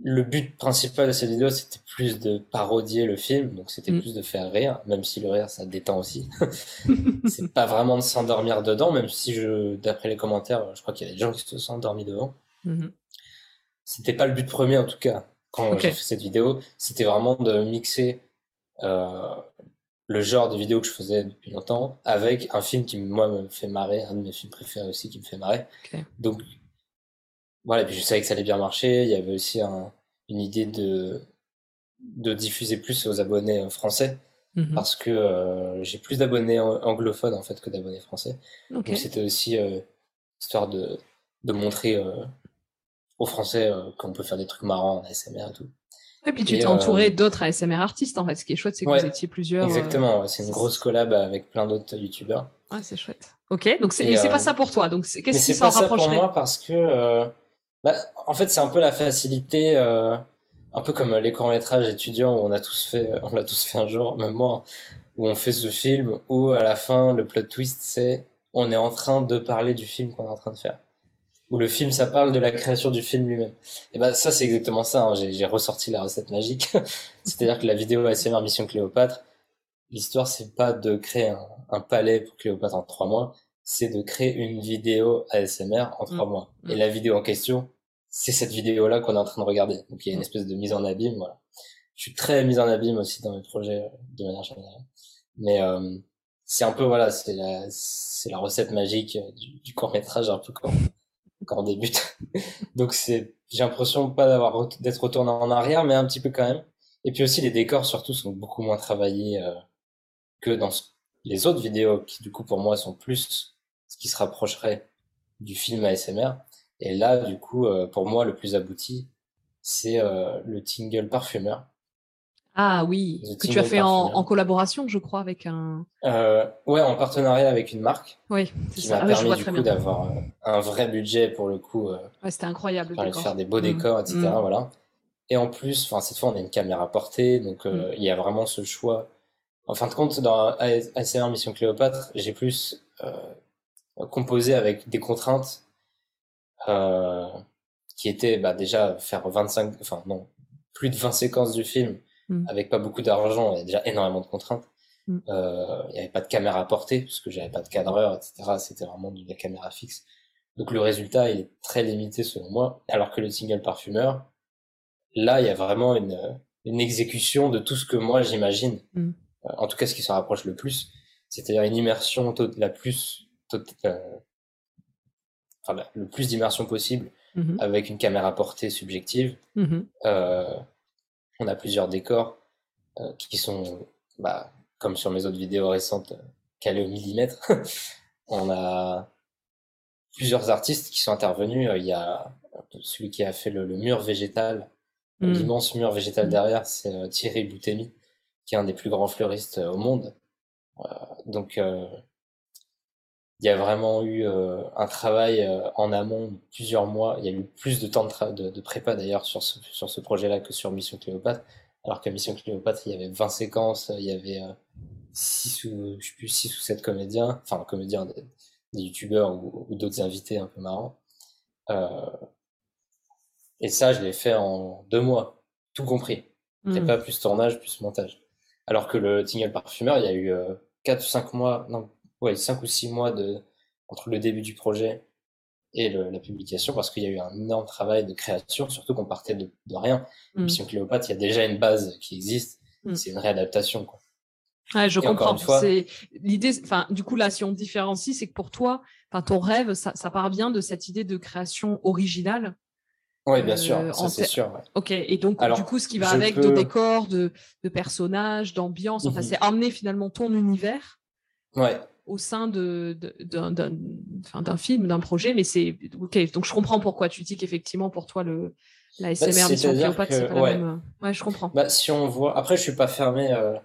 Speaker 2: le but principal de cette vidéo, c'était plus de parodier le film, donc c'était
Speaker 1: Mm.
Speaker 2: plus de faire rire, même si le rire, ça détend aussi. c'est pas vraiment de s'endormir dedans, même si je, d'après les commentaires, je crois qu'il y a des gens qui se sont endormis devant.
Speaker 1: Mhm.
Speaker 2: C'était pas le but premier en tout cas quand j'ai fait cette vidéo. C'était vraiment de mixer euh, le genre de vidéo que je faisais depuis longtemps avec un film qui moi me fait marrer, un de mes films préférés aussi qui me fait marrer. Donc voilà, et puis je savais que ça allait bien marcher. Il y avait aussi un- une idée de de diffuser plus aux abonnés euh, français
Speaker 1: Mhm.
Speaker 2: parce que euh, j'ai plus d'abonnés an- anglophones en fait que d'abonnés français. Donc c'était aussi euh, histoire de, de montrer euh, aux Français euh, qu'on peut faire des trucs marrants en ASMR et tout.
Speaker 1: Et puis tu t'es
Speaker 2: euh,
Speaker 1: entouré d'autres ASMR artistes en fait. Ce qui est chouette, c'est que
Speaker 2: Ouais,
Speaker 1: vous étiez plusieurs. euh,
Speaker 2: Exactement, c'est une
Speaker 1: c'est-
Speaker 2: grosse collab avec plein d'autres youtubeurs.
Speaker 1: Ouais, c'est chouette. Ok, donc c'est c'est
Speaker 2: euh,
Speaker 1: pas ça pour toi. Donc c'est- qu'est-ce qui
Speaker 2: c'est
Speaker 1: s'en
Speaker 2: pas ça pour
Speaker 1: rapprocherait?
Speaker 2: moi parce que, euh, bah, en fait, c'est un peu la facilité, euh, un peu comme les courts-métrages étudiants où on a tous fait, on l'a tous fait un jour, même moi, où on fait ce film où à la fin, le plot twist, c'est on est en train de parler du film qu'on est en train de faire. Où le film, ça parle de la création du film lui-même. Et ben ça, c'est exactement ça. hein. J'ai, ressorti la recette magique. C'est-à-dire que la vidéo ASMR Mission Cléopâtre, l'histoire, c'est pas de créer un, un palais pour Cléopâtre en trois mois, c'est de créer une vidéo ASMR en trois
Speaker 1: Mm.
Speaker 2: mois. Et la vidéo en question, c'est cette vidéo-là qu'on est en train de regarder. Donc il y a une
Speaker 1: Mm.
Speaker 2: espèce de mise en abîme, voilà. Je suis très mise en abîme aussi dans mes projets euh, de manière générale. Mais euh, c'est un peu, voilà, c'est la, c'est la recette magique euh, du, du court-métrage un peu quand, quand on débute. Donc c'est, j'ai l'impression pas d'avoir d'être retourné en arrière, mais un petit peu quand même. Et puis aussi les décors surtout sont beaucoup moins travaillés euh, que dans ce- les autres vidéos qui du coup pour moi sont plus ce qui se rapprocherait du film ASMR. Et là du coup euh, pour moi le plus abouti c'est euh, le Tingle Parfumeur.
Speaker 1: Ah oui,
Speaker 2: The
Speaker 1: que tu as fait en, collaboration, je crois, avec un.
Speaker 2: Euh, ouais en partenariat avec une marque
Speaker 1: Oui, c'est
Speaker 2: qui
Speaker 1: ça.
Speaker 2: m'a
Speaker 1: Ah
Speaker 2: permis du coup d'avoir euh, un vrai budget pour le coup euh,
Speaker 1: Ouais, c'était incroyable
Speaker 2: de faire des beaux
Speaker 1: Mm.
Speaker 2: décors, etc.
Speaker 1: Mm.
Speaker 2: Voilà. Et en plus, enfin cette fois on a une caméra portée, donc euh, il y a vraiment ce choix. En fin de compte, dans ASMR Mission Cléopâtre, j'ai plus composé avec des contraintes qui étaient bah, déjà faire 25, enfin non, plus de 20 séquences du film
Speaker 1: Mm.
Speaker 2: avec pas beaucoup d'argent, a déjà énormément de contraintes.
Speaker 1: Mm.
Speaker 2: Euh, il n'y avait pas de caméra portée, parce que j'avais pas de cadreur, etc. C'était vraiment de la caméra fixe. Donc le résultat, il est très limité selon moi. Alors que le single parfumeur, là, il y a vraiment une, une exécution de tout ce que moi j'imagine.
Speaker 1: Mm.
Speaker 2: Euh, En tout cas, ce qui s'en rapproche le plus. C'est-à-dire une immersion la plus, euh, enfin, la- le plus d'immersion possible
Speaker 1: Mhm.
Speaker 2: avec une caméra portée subjective.
Speaker 1: Mhm.
Speaker 2: Euh, on a plusieurs décors euh, qui sont, bah, comme sur mes autres vidéos récentes, euh, calés au millimètre. on a plusieurs artistes qui sont intervenus. Il y a celui qui a fait le, le mur végétal,
Speaker 1: Mm.
Speaker 2: l'immense mur végétal derrière, c'est Thierry Boutemi, qui est un des plus grands fleuristes au monde. Euh, donc, il y a vraiment eu euh, un travail euh, en amont de plusieurs mois. Il y a eu plus de temps de, tra- de, de prépa d'ailleurs sur ce, sur ce projet-là que sur Mission Cléopâtre. Alors qu'à Mission Cléopâtre, il y avait 20 séquences, il y avait euh, 6 ou, je sais plus, 6 ou 7 comédiens, enfin comédiens, des, des youtubeurs ou, ou d'autres invités un peu marrants. Euh, et ça, je l'ai fait en deux mois, tout compris. C'est
Speaker 1: Mm.
Speaker 2: pas plus tournage, plus montage. Alors que le Tingle Parfumeur, il y a eu euh, 4 ou 5 mois, non, ouais, 5 ou 6 mois de, entre le début du projet et le- la publication, parce qu'il y a eu un énorme travail de création, surtout qu'on partait de, de rien.
Speaker 1: Mm.
Speaker 2: Mission Cléopâtre, il y a déjà une base qui existe,
Speaker 1: Mm.
Speaker 2: c'est une réadaptation, quoi.
Speaker 1: Ouais, je
Speaker 2: Et
Speaker 1: comprends.
Speaker 2: fois-
Speaker 1: C'est l'idée. Enfin, du coup, là, si on différencie, c'est que pour toi, enfin, ton rêve, ça, ça part bien de cette idée de création originale.
Speaker 2: Oui, bien
Speaker 1: Euh,
Speaker 2: sûr,
Speaker 1: en
Speaker 2: ça c'est sûr. ouais.
Speaker 1: Ok. Et donc,
Speaker 2: Alors,
Speaker 1: du coup, ce qui va avec de
Speaker 2: peux-
Speaker 1: décors, de, de personnages, d'ambiance, enfin,
Speaker 2: Mhm.
Speaker 1: c'est amener finalement ton univers
Speaker 2: Ouais,
Speaker 1: au sein de, d'un film, d'un projet, mais c'est ok. Donc je comprends pourquoi tu dis qu'effectivement pour toi le la SMR bah, Mission Cléopâtre c'est pas la même. Ouais, je comprends.
Speaker 2: Bah, si on voit, après je suis pas fermé euh,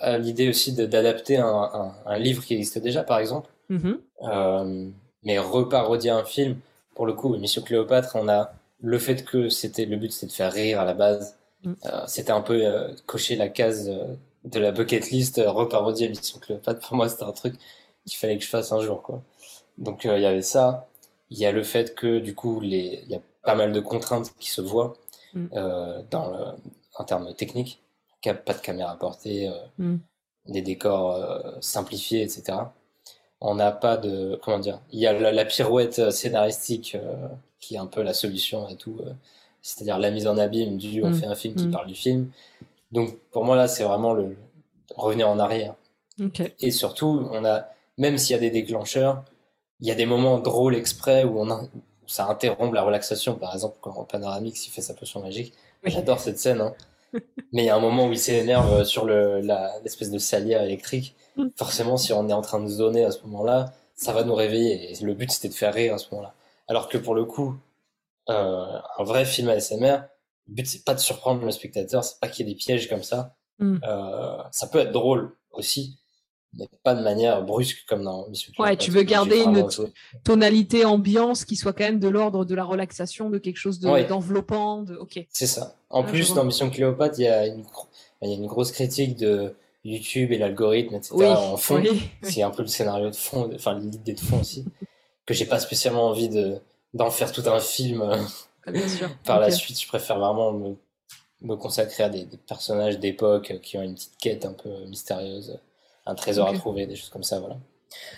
Speaker 2: à l'idée aussi d'adapter un, un, livre qui existe déjà, par exemple, mm-hmm. euh, mais reparodier un film. Pour le coup, Mission Cléopâtre, on a le fait que c'était le but, c'était de faire rire à la base. Mm. Euh, c'était un peu cocher la case de la bucket list, euh, reparodier Mission Cléopâtre, pour moi, c'était un truc qu'il fallait que je fasse un jour, quoi. Donc, euh, il y avait ça. Il y a le fait que, du coup, les... il y a pas mal de contraintes qui se voient mm. euh, dans le... en termes techniques. Pas de caméra portée, euh, mm. des décors simplifiés, etc. On n'a pas de. Comment dire Il y a la, pirouette scénaristique qui est un peu la solution à tout. C'est-à-dire la mise en abîme du on mm. fait un film qui parle du film. Donc pour moi là, c'est vraiment le revenir en arrière. Et surtout, on a même s'il y a des déclencheurs, il y a des moments drôles exprès où on ça interrompt la relaxation. Par exemple, quand Panoramix il fait sa potion magique, j'adore cette scène. Hein. Mais il y a un moment où il s'énerve sur l'espèce de salière électrique. Mm. Forcément, si on est en train de zoner à ce moment-là, ça va nous réveiller. Et le but, c'était de faire rire à ce moment-là. Alors que pour le coup, euh, un vrai film ASMR, le but, c'est pas de surprendre le spectateur, c'est pas qu'il y ait des pièges comme ça. Mm. Euh, ça peut être drôle aussi, mais pas de manière brusque comme dans Mission
Speaker 1: Ouais, tu veux garder une tonalité ambiance qui soit quand même de l'ordre de la relaxation, de quelque chose d'enveloppant. De, Ok.
Speaker 2: C'est ça. En ah, plus, dans Mission Cléopâtre, il y, a une, il y a une grosse critique de YouTube et l'algorithme, etc. en fond. C'est un peu le scénario de fond, enfin l'idée de fond aussi, que j'ai pas spécialement envie de d'en faire tout un film Par la suite, je préfère vraiment me, me consacrer à des, personnages d'époque qui ont une petite quête un peu mystérieuse, un trésor à trouver, des choses comme ça, voilà.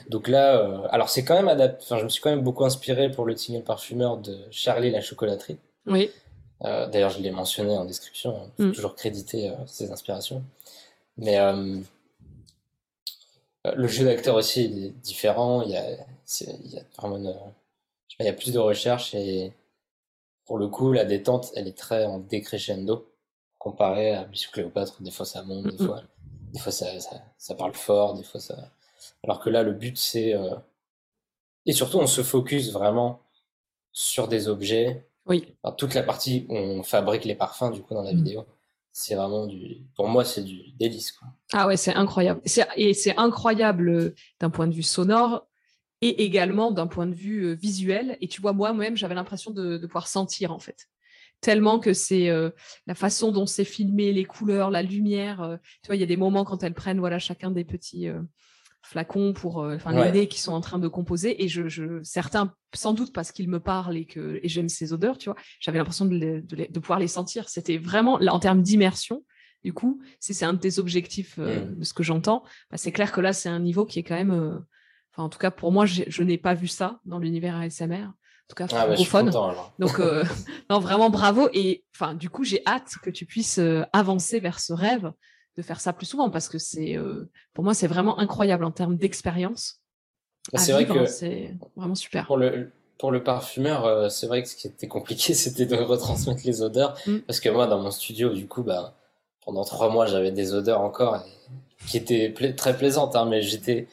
Speaker 2: Donc là, euh, alors c'est quand même adapté. Enfin, je me suis quand même beaucoup inspiré pour le single parfumeur de Charlie la chocolaterie.
Speaker 1: Oui.
Speaker 2: Euh, d'ailleurs, je l'ai mentionné en description. Hein. mm. toujours créditer euh, ses inspirations. Mais le jeu d'acteur aussi il est différent. Il y a, il y a vraiment une, il y a plus de recherche et pour le coup, la détente, elle est très en décrescendo comparé à Mission Cléopâtre. Des fois, ça monte, des fois, des fois ça, ça, parle fort, des fois ça. Alors que là, le but, c'est. Euh, et surtout, on se focus vraiment sur des objets.
Speaker 1: Oui.
Speaker 2: toute la partie où on fabrique les parfums, du coup, dans la mm. vidéo. C'est vraiment du. Pour moi, c'est du délice. Quoi.
Speaker 1: Ah ouais, c'est incroyable. Et c'est incroyable euh, d'un point de vue sonore et également d'un point de vue euh, visuel. Et tu vois, moi-même, j'avais l'impression de, pouvoir sentir, en fait. Tellement que c'est euh, la façon dont c'est filmé, les couleurs, la lumière. Euh, tu vois, il y a des moments quand elles prennent voilà, chacun des petits flacons pour enfin les nez qui sont en train de composer. Et je, certains, sans doute parce qu'ils me parlent et que et j'aime ces odeurs, tu vois, j'avais l'impression de, de, pouvoir les sentir. C'était vraiment, là, en termes d'immersion, du coup, si c'est un des objectifs mmh. de ce que j'entends, bah, c'est clair que là, c'est un niveau qui est quand même en tout cas, pour moi, je n'ai pas vu ça dans l'univers ASMR. En tout cas, ah, bah, francophone. Donc, euh, non, vraiment bravo. Et enfin, du coup, j'ai hâte que tu puisses euh, avancer vers ce rêve de faire ça plus souvent parce que c'est, euh, pour moi, c'est vraiment incroyable en termes d'expérience.
Speaker 2: Bah, c'est vrai que
Speaker 1: c'est vraiment super.
Speaker 2: Pour le, pour le parfumeur, c'est vrai que ce qui était compliqué, c'était de retransmettre les odeurs. Mm. Parce que moi, dans mon studio, du coup, bah, pendant trois mois, j'avais des odeurs encore qui étaient très plaisantes, hein, mais j'étais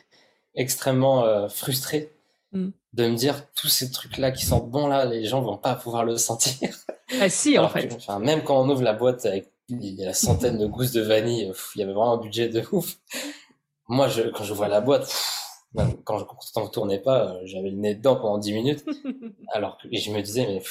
Speaker 2: extrêmement euh, frustré mm. de me dire tous ces trucs là qui sentent bon là les gens vont pas pouvoir le sentir.
Speaker 1: Ah si en fait.
Speaker 2: même quand on ouvre la boîte avec la centaine de gousses de vanille il y avait vraiment un budget de ouf. Moi je, quand je vois la boîte quand je ne tournais pas euh, j'avais le nez dedans pendant 10 minutes. Alors que et je me disais mais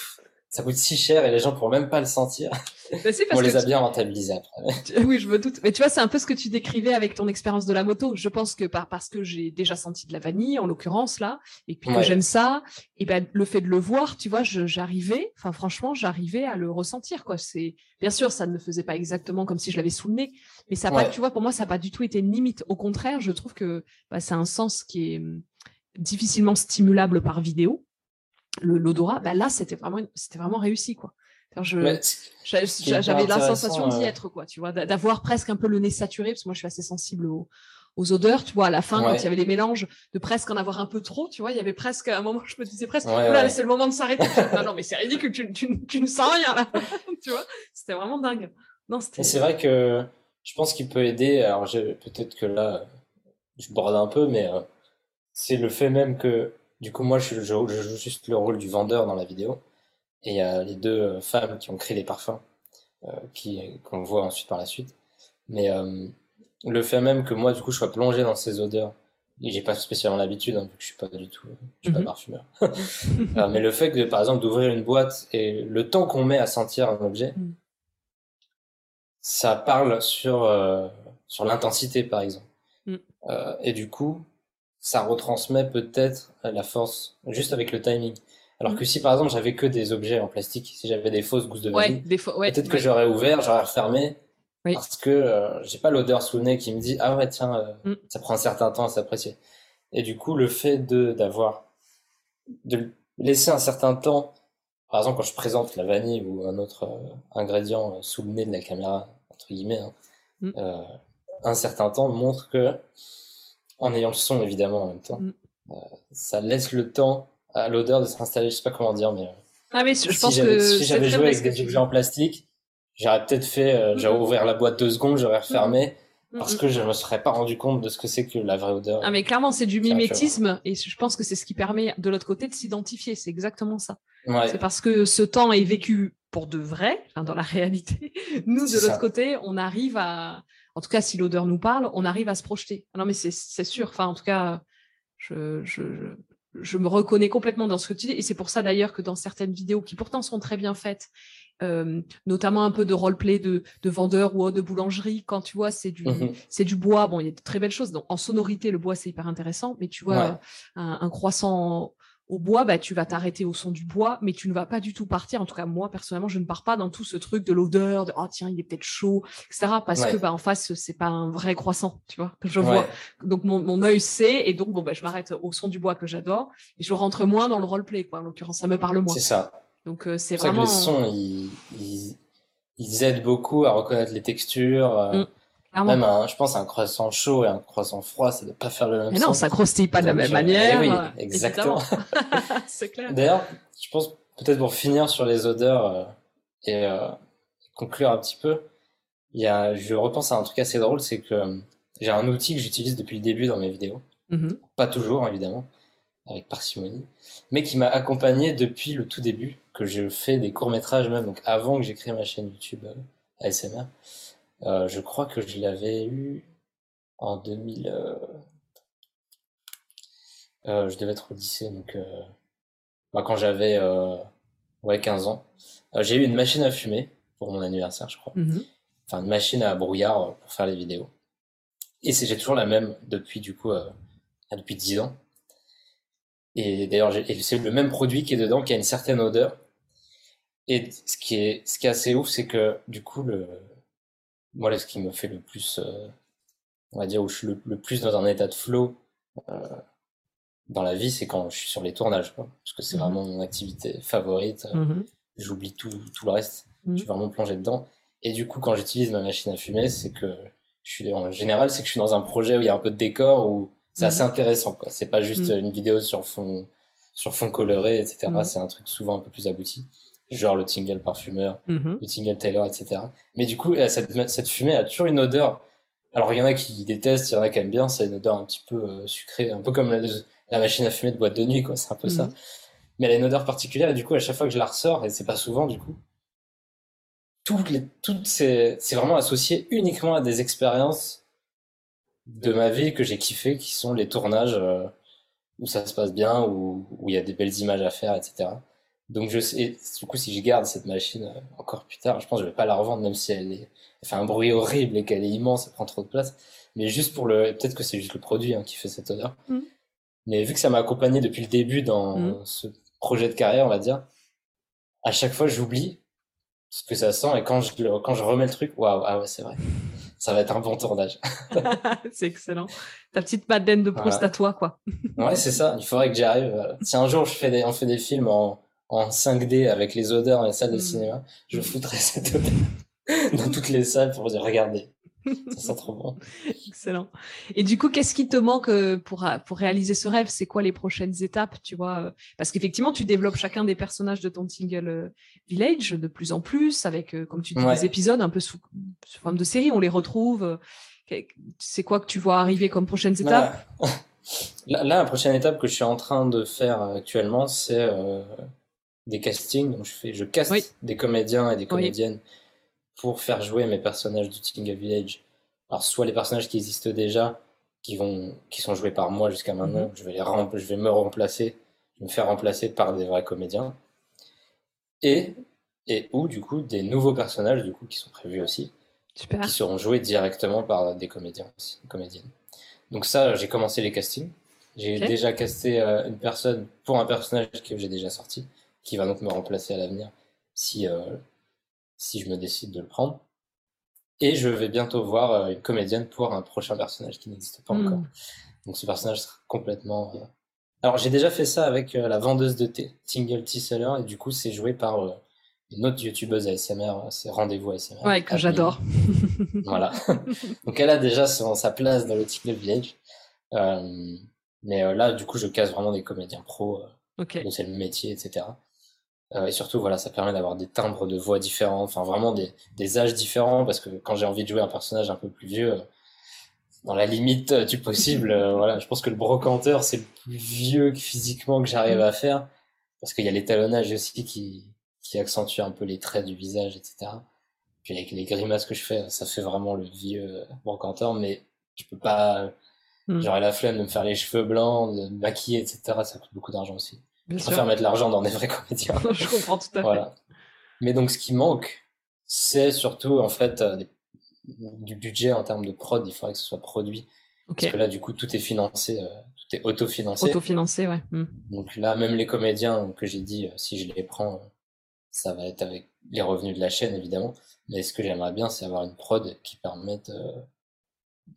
Speaker 2: ça coûte si cher et les gens pourront même pas le sentir. Bah, on les a bien rentabilisés après.
Speaker 1: Oui, je me doute. Mais tu vois, c'est un peu ce que tu décrivais avec ton expérience de la moto. Je pense que par, parce que j'ai déjà senti de la vanille, en l'occurrence là, et puis que j'aime ça, et ben le fait de le voir, tu vois, j'arrivais, enfin franchement, j'arrivais à le ressentir quoi. C'est bien sûr, ça ne me faisait pas exactement comme si je l'avais sous le nez, mais ça pas, tu vois, pour moi, ça n'a pas du tout été une limite. Au contraire, je trouve que bah, c'est un sens qui est hum, difficilement stimulable par vidéo l'odorat, bah là, c'était vraiment, c'était vraiment réussi, quoi. j'avais la sensation d'y euh, être, quoi, tu vois, d'avoir presque un peu le nez saturé, parce que moi, je suis assez sensible aux, odeurs, tu vois, à la fin, quand il y avait les mélanges, de presque en avoir un peu trop, tu vois, il y avait presque, à un moment, je me disais presque, c'est le moment de s'arrêter. non, non, mais c'est ridicule, tu, tu, tu ne sens rien, là. tu vois, c'était vraiment dingue. Non,
Speaker 2: c'est vrai que je pense qu'il peut aider, alors peut-être que là, je borde un peu, mais euh, c'est le fait même que, du coup, moi, je, je, joue juste le rôle du vendeur dans la vidéo. Et il y a les deux euh, femmes qui ont créé les parfums, euh, qui, qu'on voit ensuite par la suite. Mais le fait même que moi, du coup, je sois plongé dans ces odeurs, et j'ai pas spécialement l'habitude, hein, vu que je suis pas du tout, je suis pas
Speaker 1: Mhm.
Speaker 2: parfumeur. mais le fait que, par exemple, d'ouvrir une boîte et le temps qu'on met à sentir un objet,
Speaker 1: Mhm.
Speaker 2: ça parle sur, euh, sur l'intensité, par exemple.
Speaker 1: Mm.
Speaker 2: Euh, et du coup, ça retransmet peut-être la force juste avec le timing. Alors que si par exemple j'avais que des objets en plastique, si j'avais des fausses gousses de vanille,
Speaker 1: ouais,
Speaker 2: peut-être que j'aurais ouvert, j'aurais refermé,
Speaker 1: Oui.
Speaker 2: parce que euh, j'ai pas l'odeur sous le nez qui me dit ah ouais tiens, euh,
Speaker 1: Mm.
Speaker 2: ça prend un certain temps à s'apprécier. Et du coup, le fait de d'avoir de laisser un certain temps, par exemple quand je présente la vanille ou un autre euh, ingrédient euh, sous le nez de la caméra entre guillemets, hein,
Speaker 1: Mm.
Speaker 2: un certain temps montre que en ayant le son évidemment en même temps,
Speaker 1: Mm.
Speaker 2: euh, ça laisse le temps à l'odeur de s'installer. Je sais pas comment dire, mais euh,
Speaker 1: Ah mais je
Speaker 2: si
Speaker 1: pense
Speaker 2: j'avais
Speaker 1: que
Speaker 2: si
Speaker 1: c'est
Speaker 2: j'avais
Speaker 1: très
Speaker 2: joué avec des objets en plastique, j'aurais peut-être fait, euh, j'aurais
Speaker 1: Mhm.
Speaker 2: ouvert la boîte deux secondes, j'aurais refermé
Speaker 1: Mm,
Speaker 2: parce que je me serais pas rendu compte de ce que c'est que la vraie odeur.
Speaker 1: Ah mais clairement c'est du mimétisme et je pense que c'est ce qui permet de l'autre côté de s'identifier. C'est exactement ça.
Speaker 2: Ouais,
Speaker 1: C'est parce que ce temps est vécu pour de vrai, dans la réalité. Nous, de l'autre côté, on arrive à, en tout cas, si l'odeur nous parle, on arrive à se projeter. Ah non, mais c'est sûr. Enfin, en tout cas, je, je, je, je me reconnais complètement dans ce que tu dis. Et c'est pour ça d'ailleurs que dans certaines vidéos qui pourtant sont très bien faites, euh, notamment un peu de roleplay de, de vendeur ou de boulangerie, quand tu vois, c'est du,
Speaker 2: Mhm.
Speaker 1: c'est du bois. Bon, il y a de très belles choses. Donc, en sonorité, le bois, c'est hyper intéressant. Mais tu vois,
Speaker 2: Ouais.
Speaker 1: un, un croissant au bois, bah, tu vas t'arrêter au son du bois, mais tu ne vas pas du tout partir. En tout cas, moi, personnellement, je ne pars pas dans tout ce truc de l'odeur, de, oh, tiens, il est peut-être chaud, etc. Parce
Speaker 2: Ouais.
Speaker 1: que, bah, en face, c'est pas un vrai croissant, tu vois, que je
Speaker 2: Ouais.
Speaker 1: vois. Donc, mon, mon œil sait, et donc, bon, bah, je m'arrête au son du bois que j'adore, et je rentre moins dans le roleplay, quoi. En l'occurrence, ça me parle moins.
Speaker 2: C'est ça.
Speaker 1: Donc, euh, c'est
Speaker 2: ça que
Speaker 1: vraiment.
Speaker 2: les sons, ils, ils, ils aident beaucoup à reconnaître les textures. euh,
Speaker 1: Mm. Clairement.
Speaker 2: Même un, je pense un croissant chaud et un croissant froid, ça doit pas faire le même
Speaker 1: Mais non,
Speaker 2: son.
Speaker 1: ça croustille pas de la même
Speaker 2: euh,
Speaker 1: manière.
Speaker 2: eh oui,
Speaker 1: euh,
Speaker 2: exactement.
Speaker 1: c'est clair.
Speaker 2: D'ailleurs, je pense peut-être pour finir sur les odeurs euh, et euh, conclure un petit peu, il y a, je repense à un truc assez drôle, c'est que euh, j'ai un outil que j'utilise depuis le début dans mes vidéos,
Speaker 1: Mhm.
Speaker 2: pas toujours évidemment, avec parcimonie, mais qui m'a accompagné depuis le tout début, que je fais des courts métrages même, donc avant que j'ai créé ma chaîne YouTube ASMR. Euh, je crois que je l'avais eu en 2000. euh, euh, je devais être au lycée, donc euh, bah, quand j'avais euh, ouais, 15 ans. Euh, j'ai eu une machine à fumer pour mon anniversaire, je crois.
Speaker 1: Mhm.
Speaker 2: Enfin, une machine à brouillard euh, pour faire les vidéos. Et c'est j'ai toujours la même depuis du coup euh, ah, depuis 10 ans. Et d'ailleurs, j'ai- et c'est le même produit qui est dedans, qui a une certaine odeur. Et ce qui est, ce qui est assez ouf, c'est que du coup, le, moi, là, ce qui me fait le plus, euh, on va dire, où je suis le, le plus dans un état de flow euh, dans la vie, c'est quand je suis sur les tournages, quoi. Parce que c'est
Speaker 1: Mhm.
Speaker 2: vraiment mon activité favorite. euh,
Speaker 1: Mhm.
Speaker 2: J'oublie tout, tout le reste.
Speaker 1: Mhm.
Speaker 2: Je suis vraiment plongé dedans. Et du coup, quand j'utilise ma machine à fumer, c'est que je suis, en général, c'est que je suis dans un projet où il y a un peu de décor, où c'est
Speaker 1: Mhm.
Speaker 2: assez intéressant, quoi. C'est pas juste
Speaker 1: Mhm.
Speaker 2: une vidéo sur fond, sur fond coloré, etc.
Speaker 1: Mhm.
Speaker 2: C'est un truc souvent un peu plus abouti. Genre le tingle parfumeur,
Speaker 1: Mhm.
Speaker 2: le tingle Taylor, etc. Mais du coup, euh, cette, cette fumée a toujours une odeur. Alors, il y en a qui détestent, il y en a qui aiment bien. C'est une odeur un petit peu euh, sucrée, un peu comme la, la machine à fumer de boîte de nuit, quoi. C'est un peu ça.
Speaker 1: Mhm.
Speaker 2: Mais elle a une odeur particulière, et du coup, à chaque fois que je la ressors, et c'est pas souvent, du coup, toutes les, toutes ces, c'est vraiment associé uniquement à des expériences de ma vie que j'ai kiffé, qui sont les tournages euh, où ça se passe bien, où où il y a des belles images à faire, etc. Donc je sais, du coup, si je garde cette machine euh, encore plus tard, je pense que je vais pas la revendre, même si elle, est, elle fait un bruit horrible et qu'elle est immense, elle prend trop de place. Mais juste pour le, peut-être que c'est juste le produit hein, qui fait cette odeur.
Speaker 1: Mhm.
Speaker 2: Mais vu que ça m'a accompagné depuis le début dans
Speaker 1: Mhm.
Speaker 2: ce projet de carrière, on va dire, à chaque fois j'oublie ce que ça sent et quand je, le- quand je remets le truc, waouh, ah ouais, c'est vrai. Ça va être un bon tournage.
Speaker 1: c'est excellent. Ta petite Madeleine de Proust
Speaker 2: Voilà.
Speaker 1: à toi, quoi.
Speaker 2: Ouais, c'est ça. Il faudrait que j'y arrive. Si un jour je fais des, on fait des films en, en 5D avec les odeurs dans les salles de
Speaker 1: Mhm.
Speaker 2: cinéma, je foutrais cette odeur dans toutes les salles pour dire regardez, ça sent trop bon.
Speaker 1: Excellent. Et du coup, qu'est-ce qui te manque euh, pour, euh, pour réaliser ce rêve? C'est quoi les prochaines étapes, tu vois euh, Parce qu'effectivement, tu développes chacun des personnages de ton single Village de plus en plus, avec, comme tu dis,
Speaker 2: Ouais.
Speaker 1: des épisodes un peu sous, sous forme de série. On les retrouve. C'est quoi que tu vois arriver comme prochaines bah, étapes?
Speaker 2: là, la prochaine étape que je suis en train de faire actuellement, c'est euh, des castings. Donc je fais, je caste des comédiens et des comédiennes pour faire jouer mes personnages du Tingle Village. Alors soit les personnages qui existent déjà, qui vont, qui sont joués par moi jusqu'à maintenant, mhm. je vais les je vais me remplacer, je vais me faire remplacer par des vrais comédiens. Et et ou du coup des nouveaux personnages du coup qui sont prévus aussi, qui seront joués directement par des comédiens aussi, comédiennes. Donc ça, j'ai commencé les castings. J'ai déjà casté euh, une personne pour un personnage que j'ai déjà sorti, qui va donc me remplacer à l'avenir si euh, si je me décide de le prendre. Et je vais bientôt voir euh, une comédienne pour un prochain personnage qui n'existe pas encore. Hmm. Donc ce personnage sera complètement. Alors j'ai déjà fait ça avec la vendeuse de thé, Tingle Tea Seller, et du coup c'est joué par une autre youtubeuse ASMR, c'est Rendez-vous ASMR.
Speaker 1: Ouais, que j'adore.
Speaker 2: voilà. Donc elle a déjà sa place dans le TikTok Village. Euh, mais euh, là, du coup, je casse vraiment des comédiens pros. Euh, donc c'est le métier, etc. Euh, et surtout, voilà, ça permet d'avoir des timbres de voix différents, enfin vraiment des, des âges différents, parce que quand j'ai envie de jouer un personnage un peu plus vieux, dans la limite du possible, voilà, je pense que le brocanteur, c'est le plus vieux physiquement que j'arrive à faire, parce qu'il y a l'étalonnage aussi qui, qui accentue un peu les traits du visage, etc. Puis avec les grimaces que je fais, ça fait vraiment le vieux brocanteur, mais je peux pas. Hmm. J'aurais la flemme de me faire les cheveux blancs, de me maquiller, etc. Ça coûte beaucoup d'argent aussi. Je préfère mettre l'argent dans des vrais comédiens.
Speaker 1: je comprends tout à fait. Voilà.
Speaker 2: Mais donc, ce qui manque, c'est surtout, en fait, euh, du budget en termes de prod. Il faudrait que ce soit produit. Parce que là, du coup, tout est financé, euh, tout est autofinancé.
Speaker 1: Autofinancé, ouais. Hmm.
Speaker 2: Donc là, même les comédiens que j'ai dit, euh, si je les prends, ça va être avec les revenus de la chaîne évidemment. Mais ce que j'aimerais bien, c'est avoir une prod qui permette euh,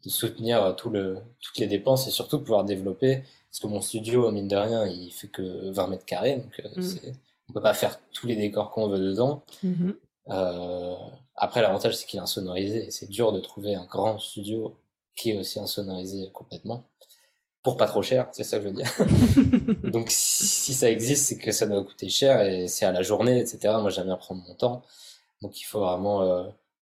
Speaker 2: de soutenir tout le, toutes les dépenses et surtout pouvoir développer. Parce que mon studio, mine de rien, il fait que 20 mètres carrés, donc euh, mm. on peut pas faire tous les décors qu'on veut dedans. Mm-hmm. Euh, après, l'avantage, c'est qu'il est insonorisé. C'est dur de trouver un grand studio qui est aussi insonorisé complètement pour pas trop cher, c'est ça que je veux dire. Donc si, ça existe, c'est que ça doit coûter cher et c'est à la journée, etc. Moi j'aime bien prendre mon temps. Donc il faut vraiment... Euh...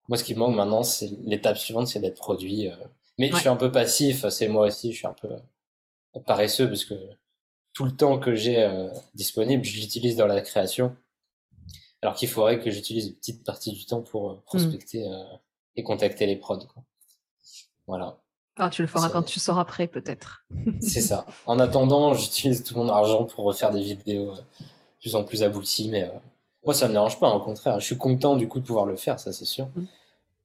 Speaker 2: Moi ce qui me manque maintenant, c'est l'étape suivante, c'est d'être produit. Euh... Mais je suis un peu passif, c'est moi aussi, je suis un peu paresseux parce que tout le temps que j'ai euh, disponible, je l'utilise dans la création. Alors qu'il faudrait que j'utilise une petite partie du temps pour euh, prospecter mm. euh, et contacter les prods. Quoi. Voilà.
Speaker 1: Ah, tu le feras quand tu seras prêt, peut-être.
Speaker 2: C'est ça. En attendant, j'utilise tout mon argent pour refaire des vidéos de plus en plus abouties, mais euh, moi, ça me dérange pas. Au contraire, je suis content du coup de pouvoir le faire, ça c'est sûr. Mm.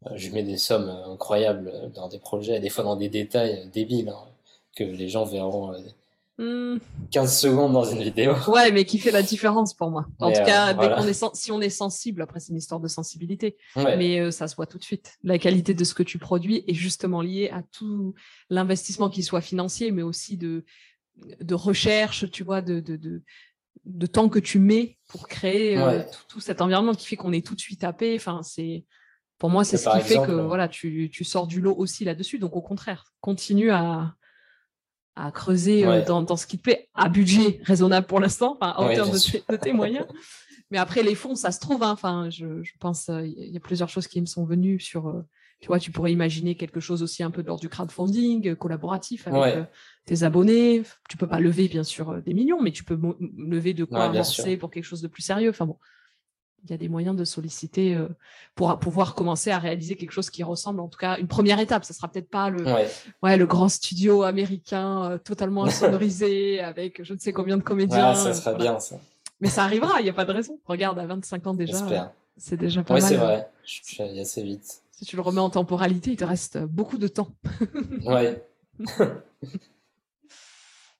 Speaker 2: Euh, je mets des sommes incroyables dans des projets, des fois dans des détails débiles, hein, que les gens verront 15 hmm. secondes dans une vidéo.
Speaker 1: Ouais, mais qui fait la différence pour moi. En tout cas, si on est sensible, après c'est une histoire de sensibilité, mais euh, ça se voit tout de suite. La qualité de ce que tu produis est justement liée à tout l'investissement, qui soit financier, mais aussi de, de recherche, tu vois, de, de, de, de temps que tu mets pour créer euh, tout, cet environnement qui fait qu'on est tout de suite tapé. Enfin, c'est pour moi, c'est ce qui fait que voilà, tu, tu sors du lot aussi là-dessus. Donc au contraire, continue à à creuser euh, dans, dans, ce qui te plaît, à budget raisonnable pour l'instant, enfin, en termes de, tes moyens. Mais après, les fonds, ça se trouve. Hein. Enfin, je, je pense, il euh, y a plusieurs choses qui me sont venues sur. Euh, tu vois, tu pourrais imaginer quelque chose aussi un peu de l'ordre du crowdfunding collaboratif avec tes abonnés. Tu peux pas lever, bien sûr, des millions, mais tu peux lever de quoi avancer pour quelque chose de plus sérieux. Enfin bon, il y a des moyens de solliciter euh, pour pouvoir commencer à réaliser quelque chose qui ressemble, en tout cas, une première étape. Ça sera peut-être pas le, ouais. le grand studio américain euh, totalement insonorisé avec je ne sais combien de comédiens.
Speaker 2: ça sera bien ça.
Speaker 1: Mais ça arrivera, il n'y a pas de raison. Regarde, à 25 ans déjà, c'est déjà pas
Speaker 2: mal.
Speaker 1: Oui,
Speaker 2: c'est vrai. Je suis assez vite.
Speaker 1: Si tu le remets en temporalité, il te reste beaucoup de temps.
Speaker 2: ouais.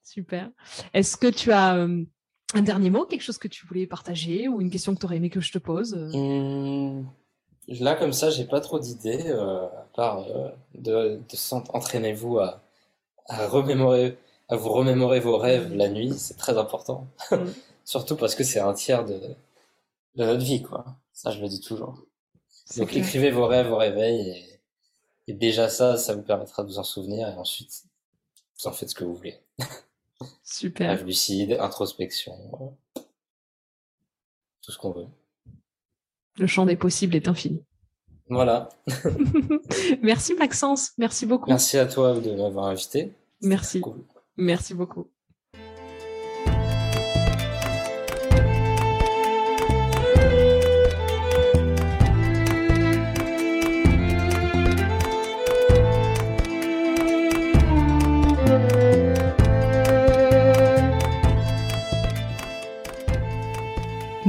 Speaker 1: Super. Est-ce que tu as euh, un dernier mot, quelque chose que tu voulais partager ou une question que tu aurais aimé que je te pose euh
Speaker 2: mmh, Là, comme ça, j'ai pas trop d'idées, euh, à part euh, de, de entraînez-vous à, à, remémorer, à vous remémorer vos rêves la nuit, c'est très important. Mmh. Surtout parce que c'est un tiers de, de notre vie, quoi. Ça, je le dis toujours. Donc, écrivez vos rêves au réveil et, et déjà ça, ça vous permettra de vous en souvenir et ensuite, vous en faites ce que vous voulez.
Speaker 1: Super.
Speaker 2: Rêve lucide, introspection, tout ce qu'on veut.
Speaker 1: Le champ des possibles est infini.
Speaker 2: Voilà.
Speaker 1: merci Maxence, merci beaucoup.
Speaker 2: Merci à toi de m'avoir invité.
Speaker 1: Merci. Merci beaucoup.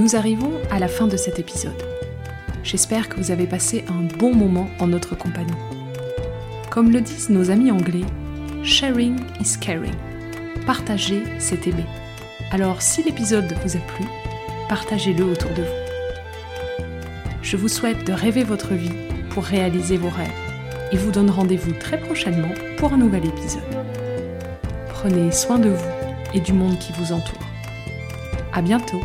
Speaker 1: Nous arrivons à la fin de cet épisode. J'espère que vous avez passé un bon moment en notre compagnie. Comme le disent nos amis anglais, sharing is caring. Partager, c'est aimer. Alors si l'épisode vous a plu, partagez-le autour de vous. Je vous souhaite de rêver votre vie pour réaliser vos rêves et vous donne rendez-vous très prochainement pour un nouvel épisode. Prenez soin de vous et du monde qui vous entoure. À bientôt!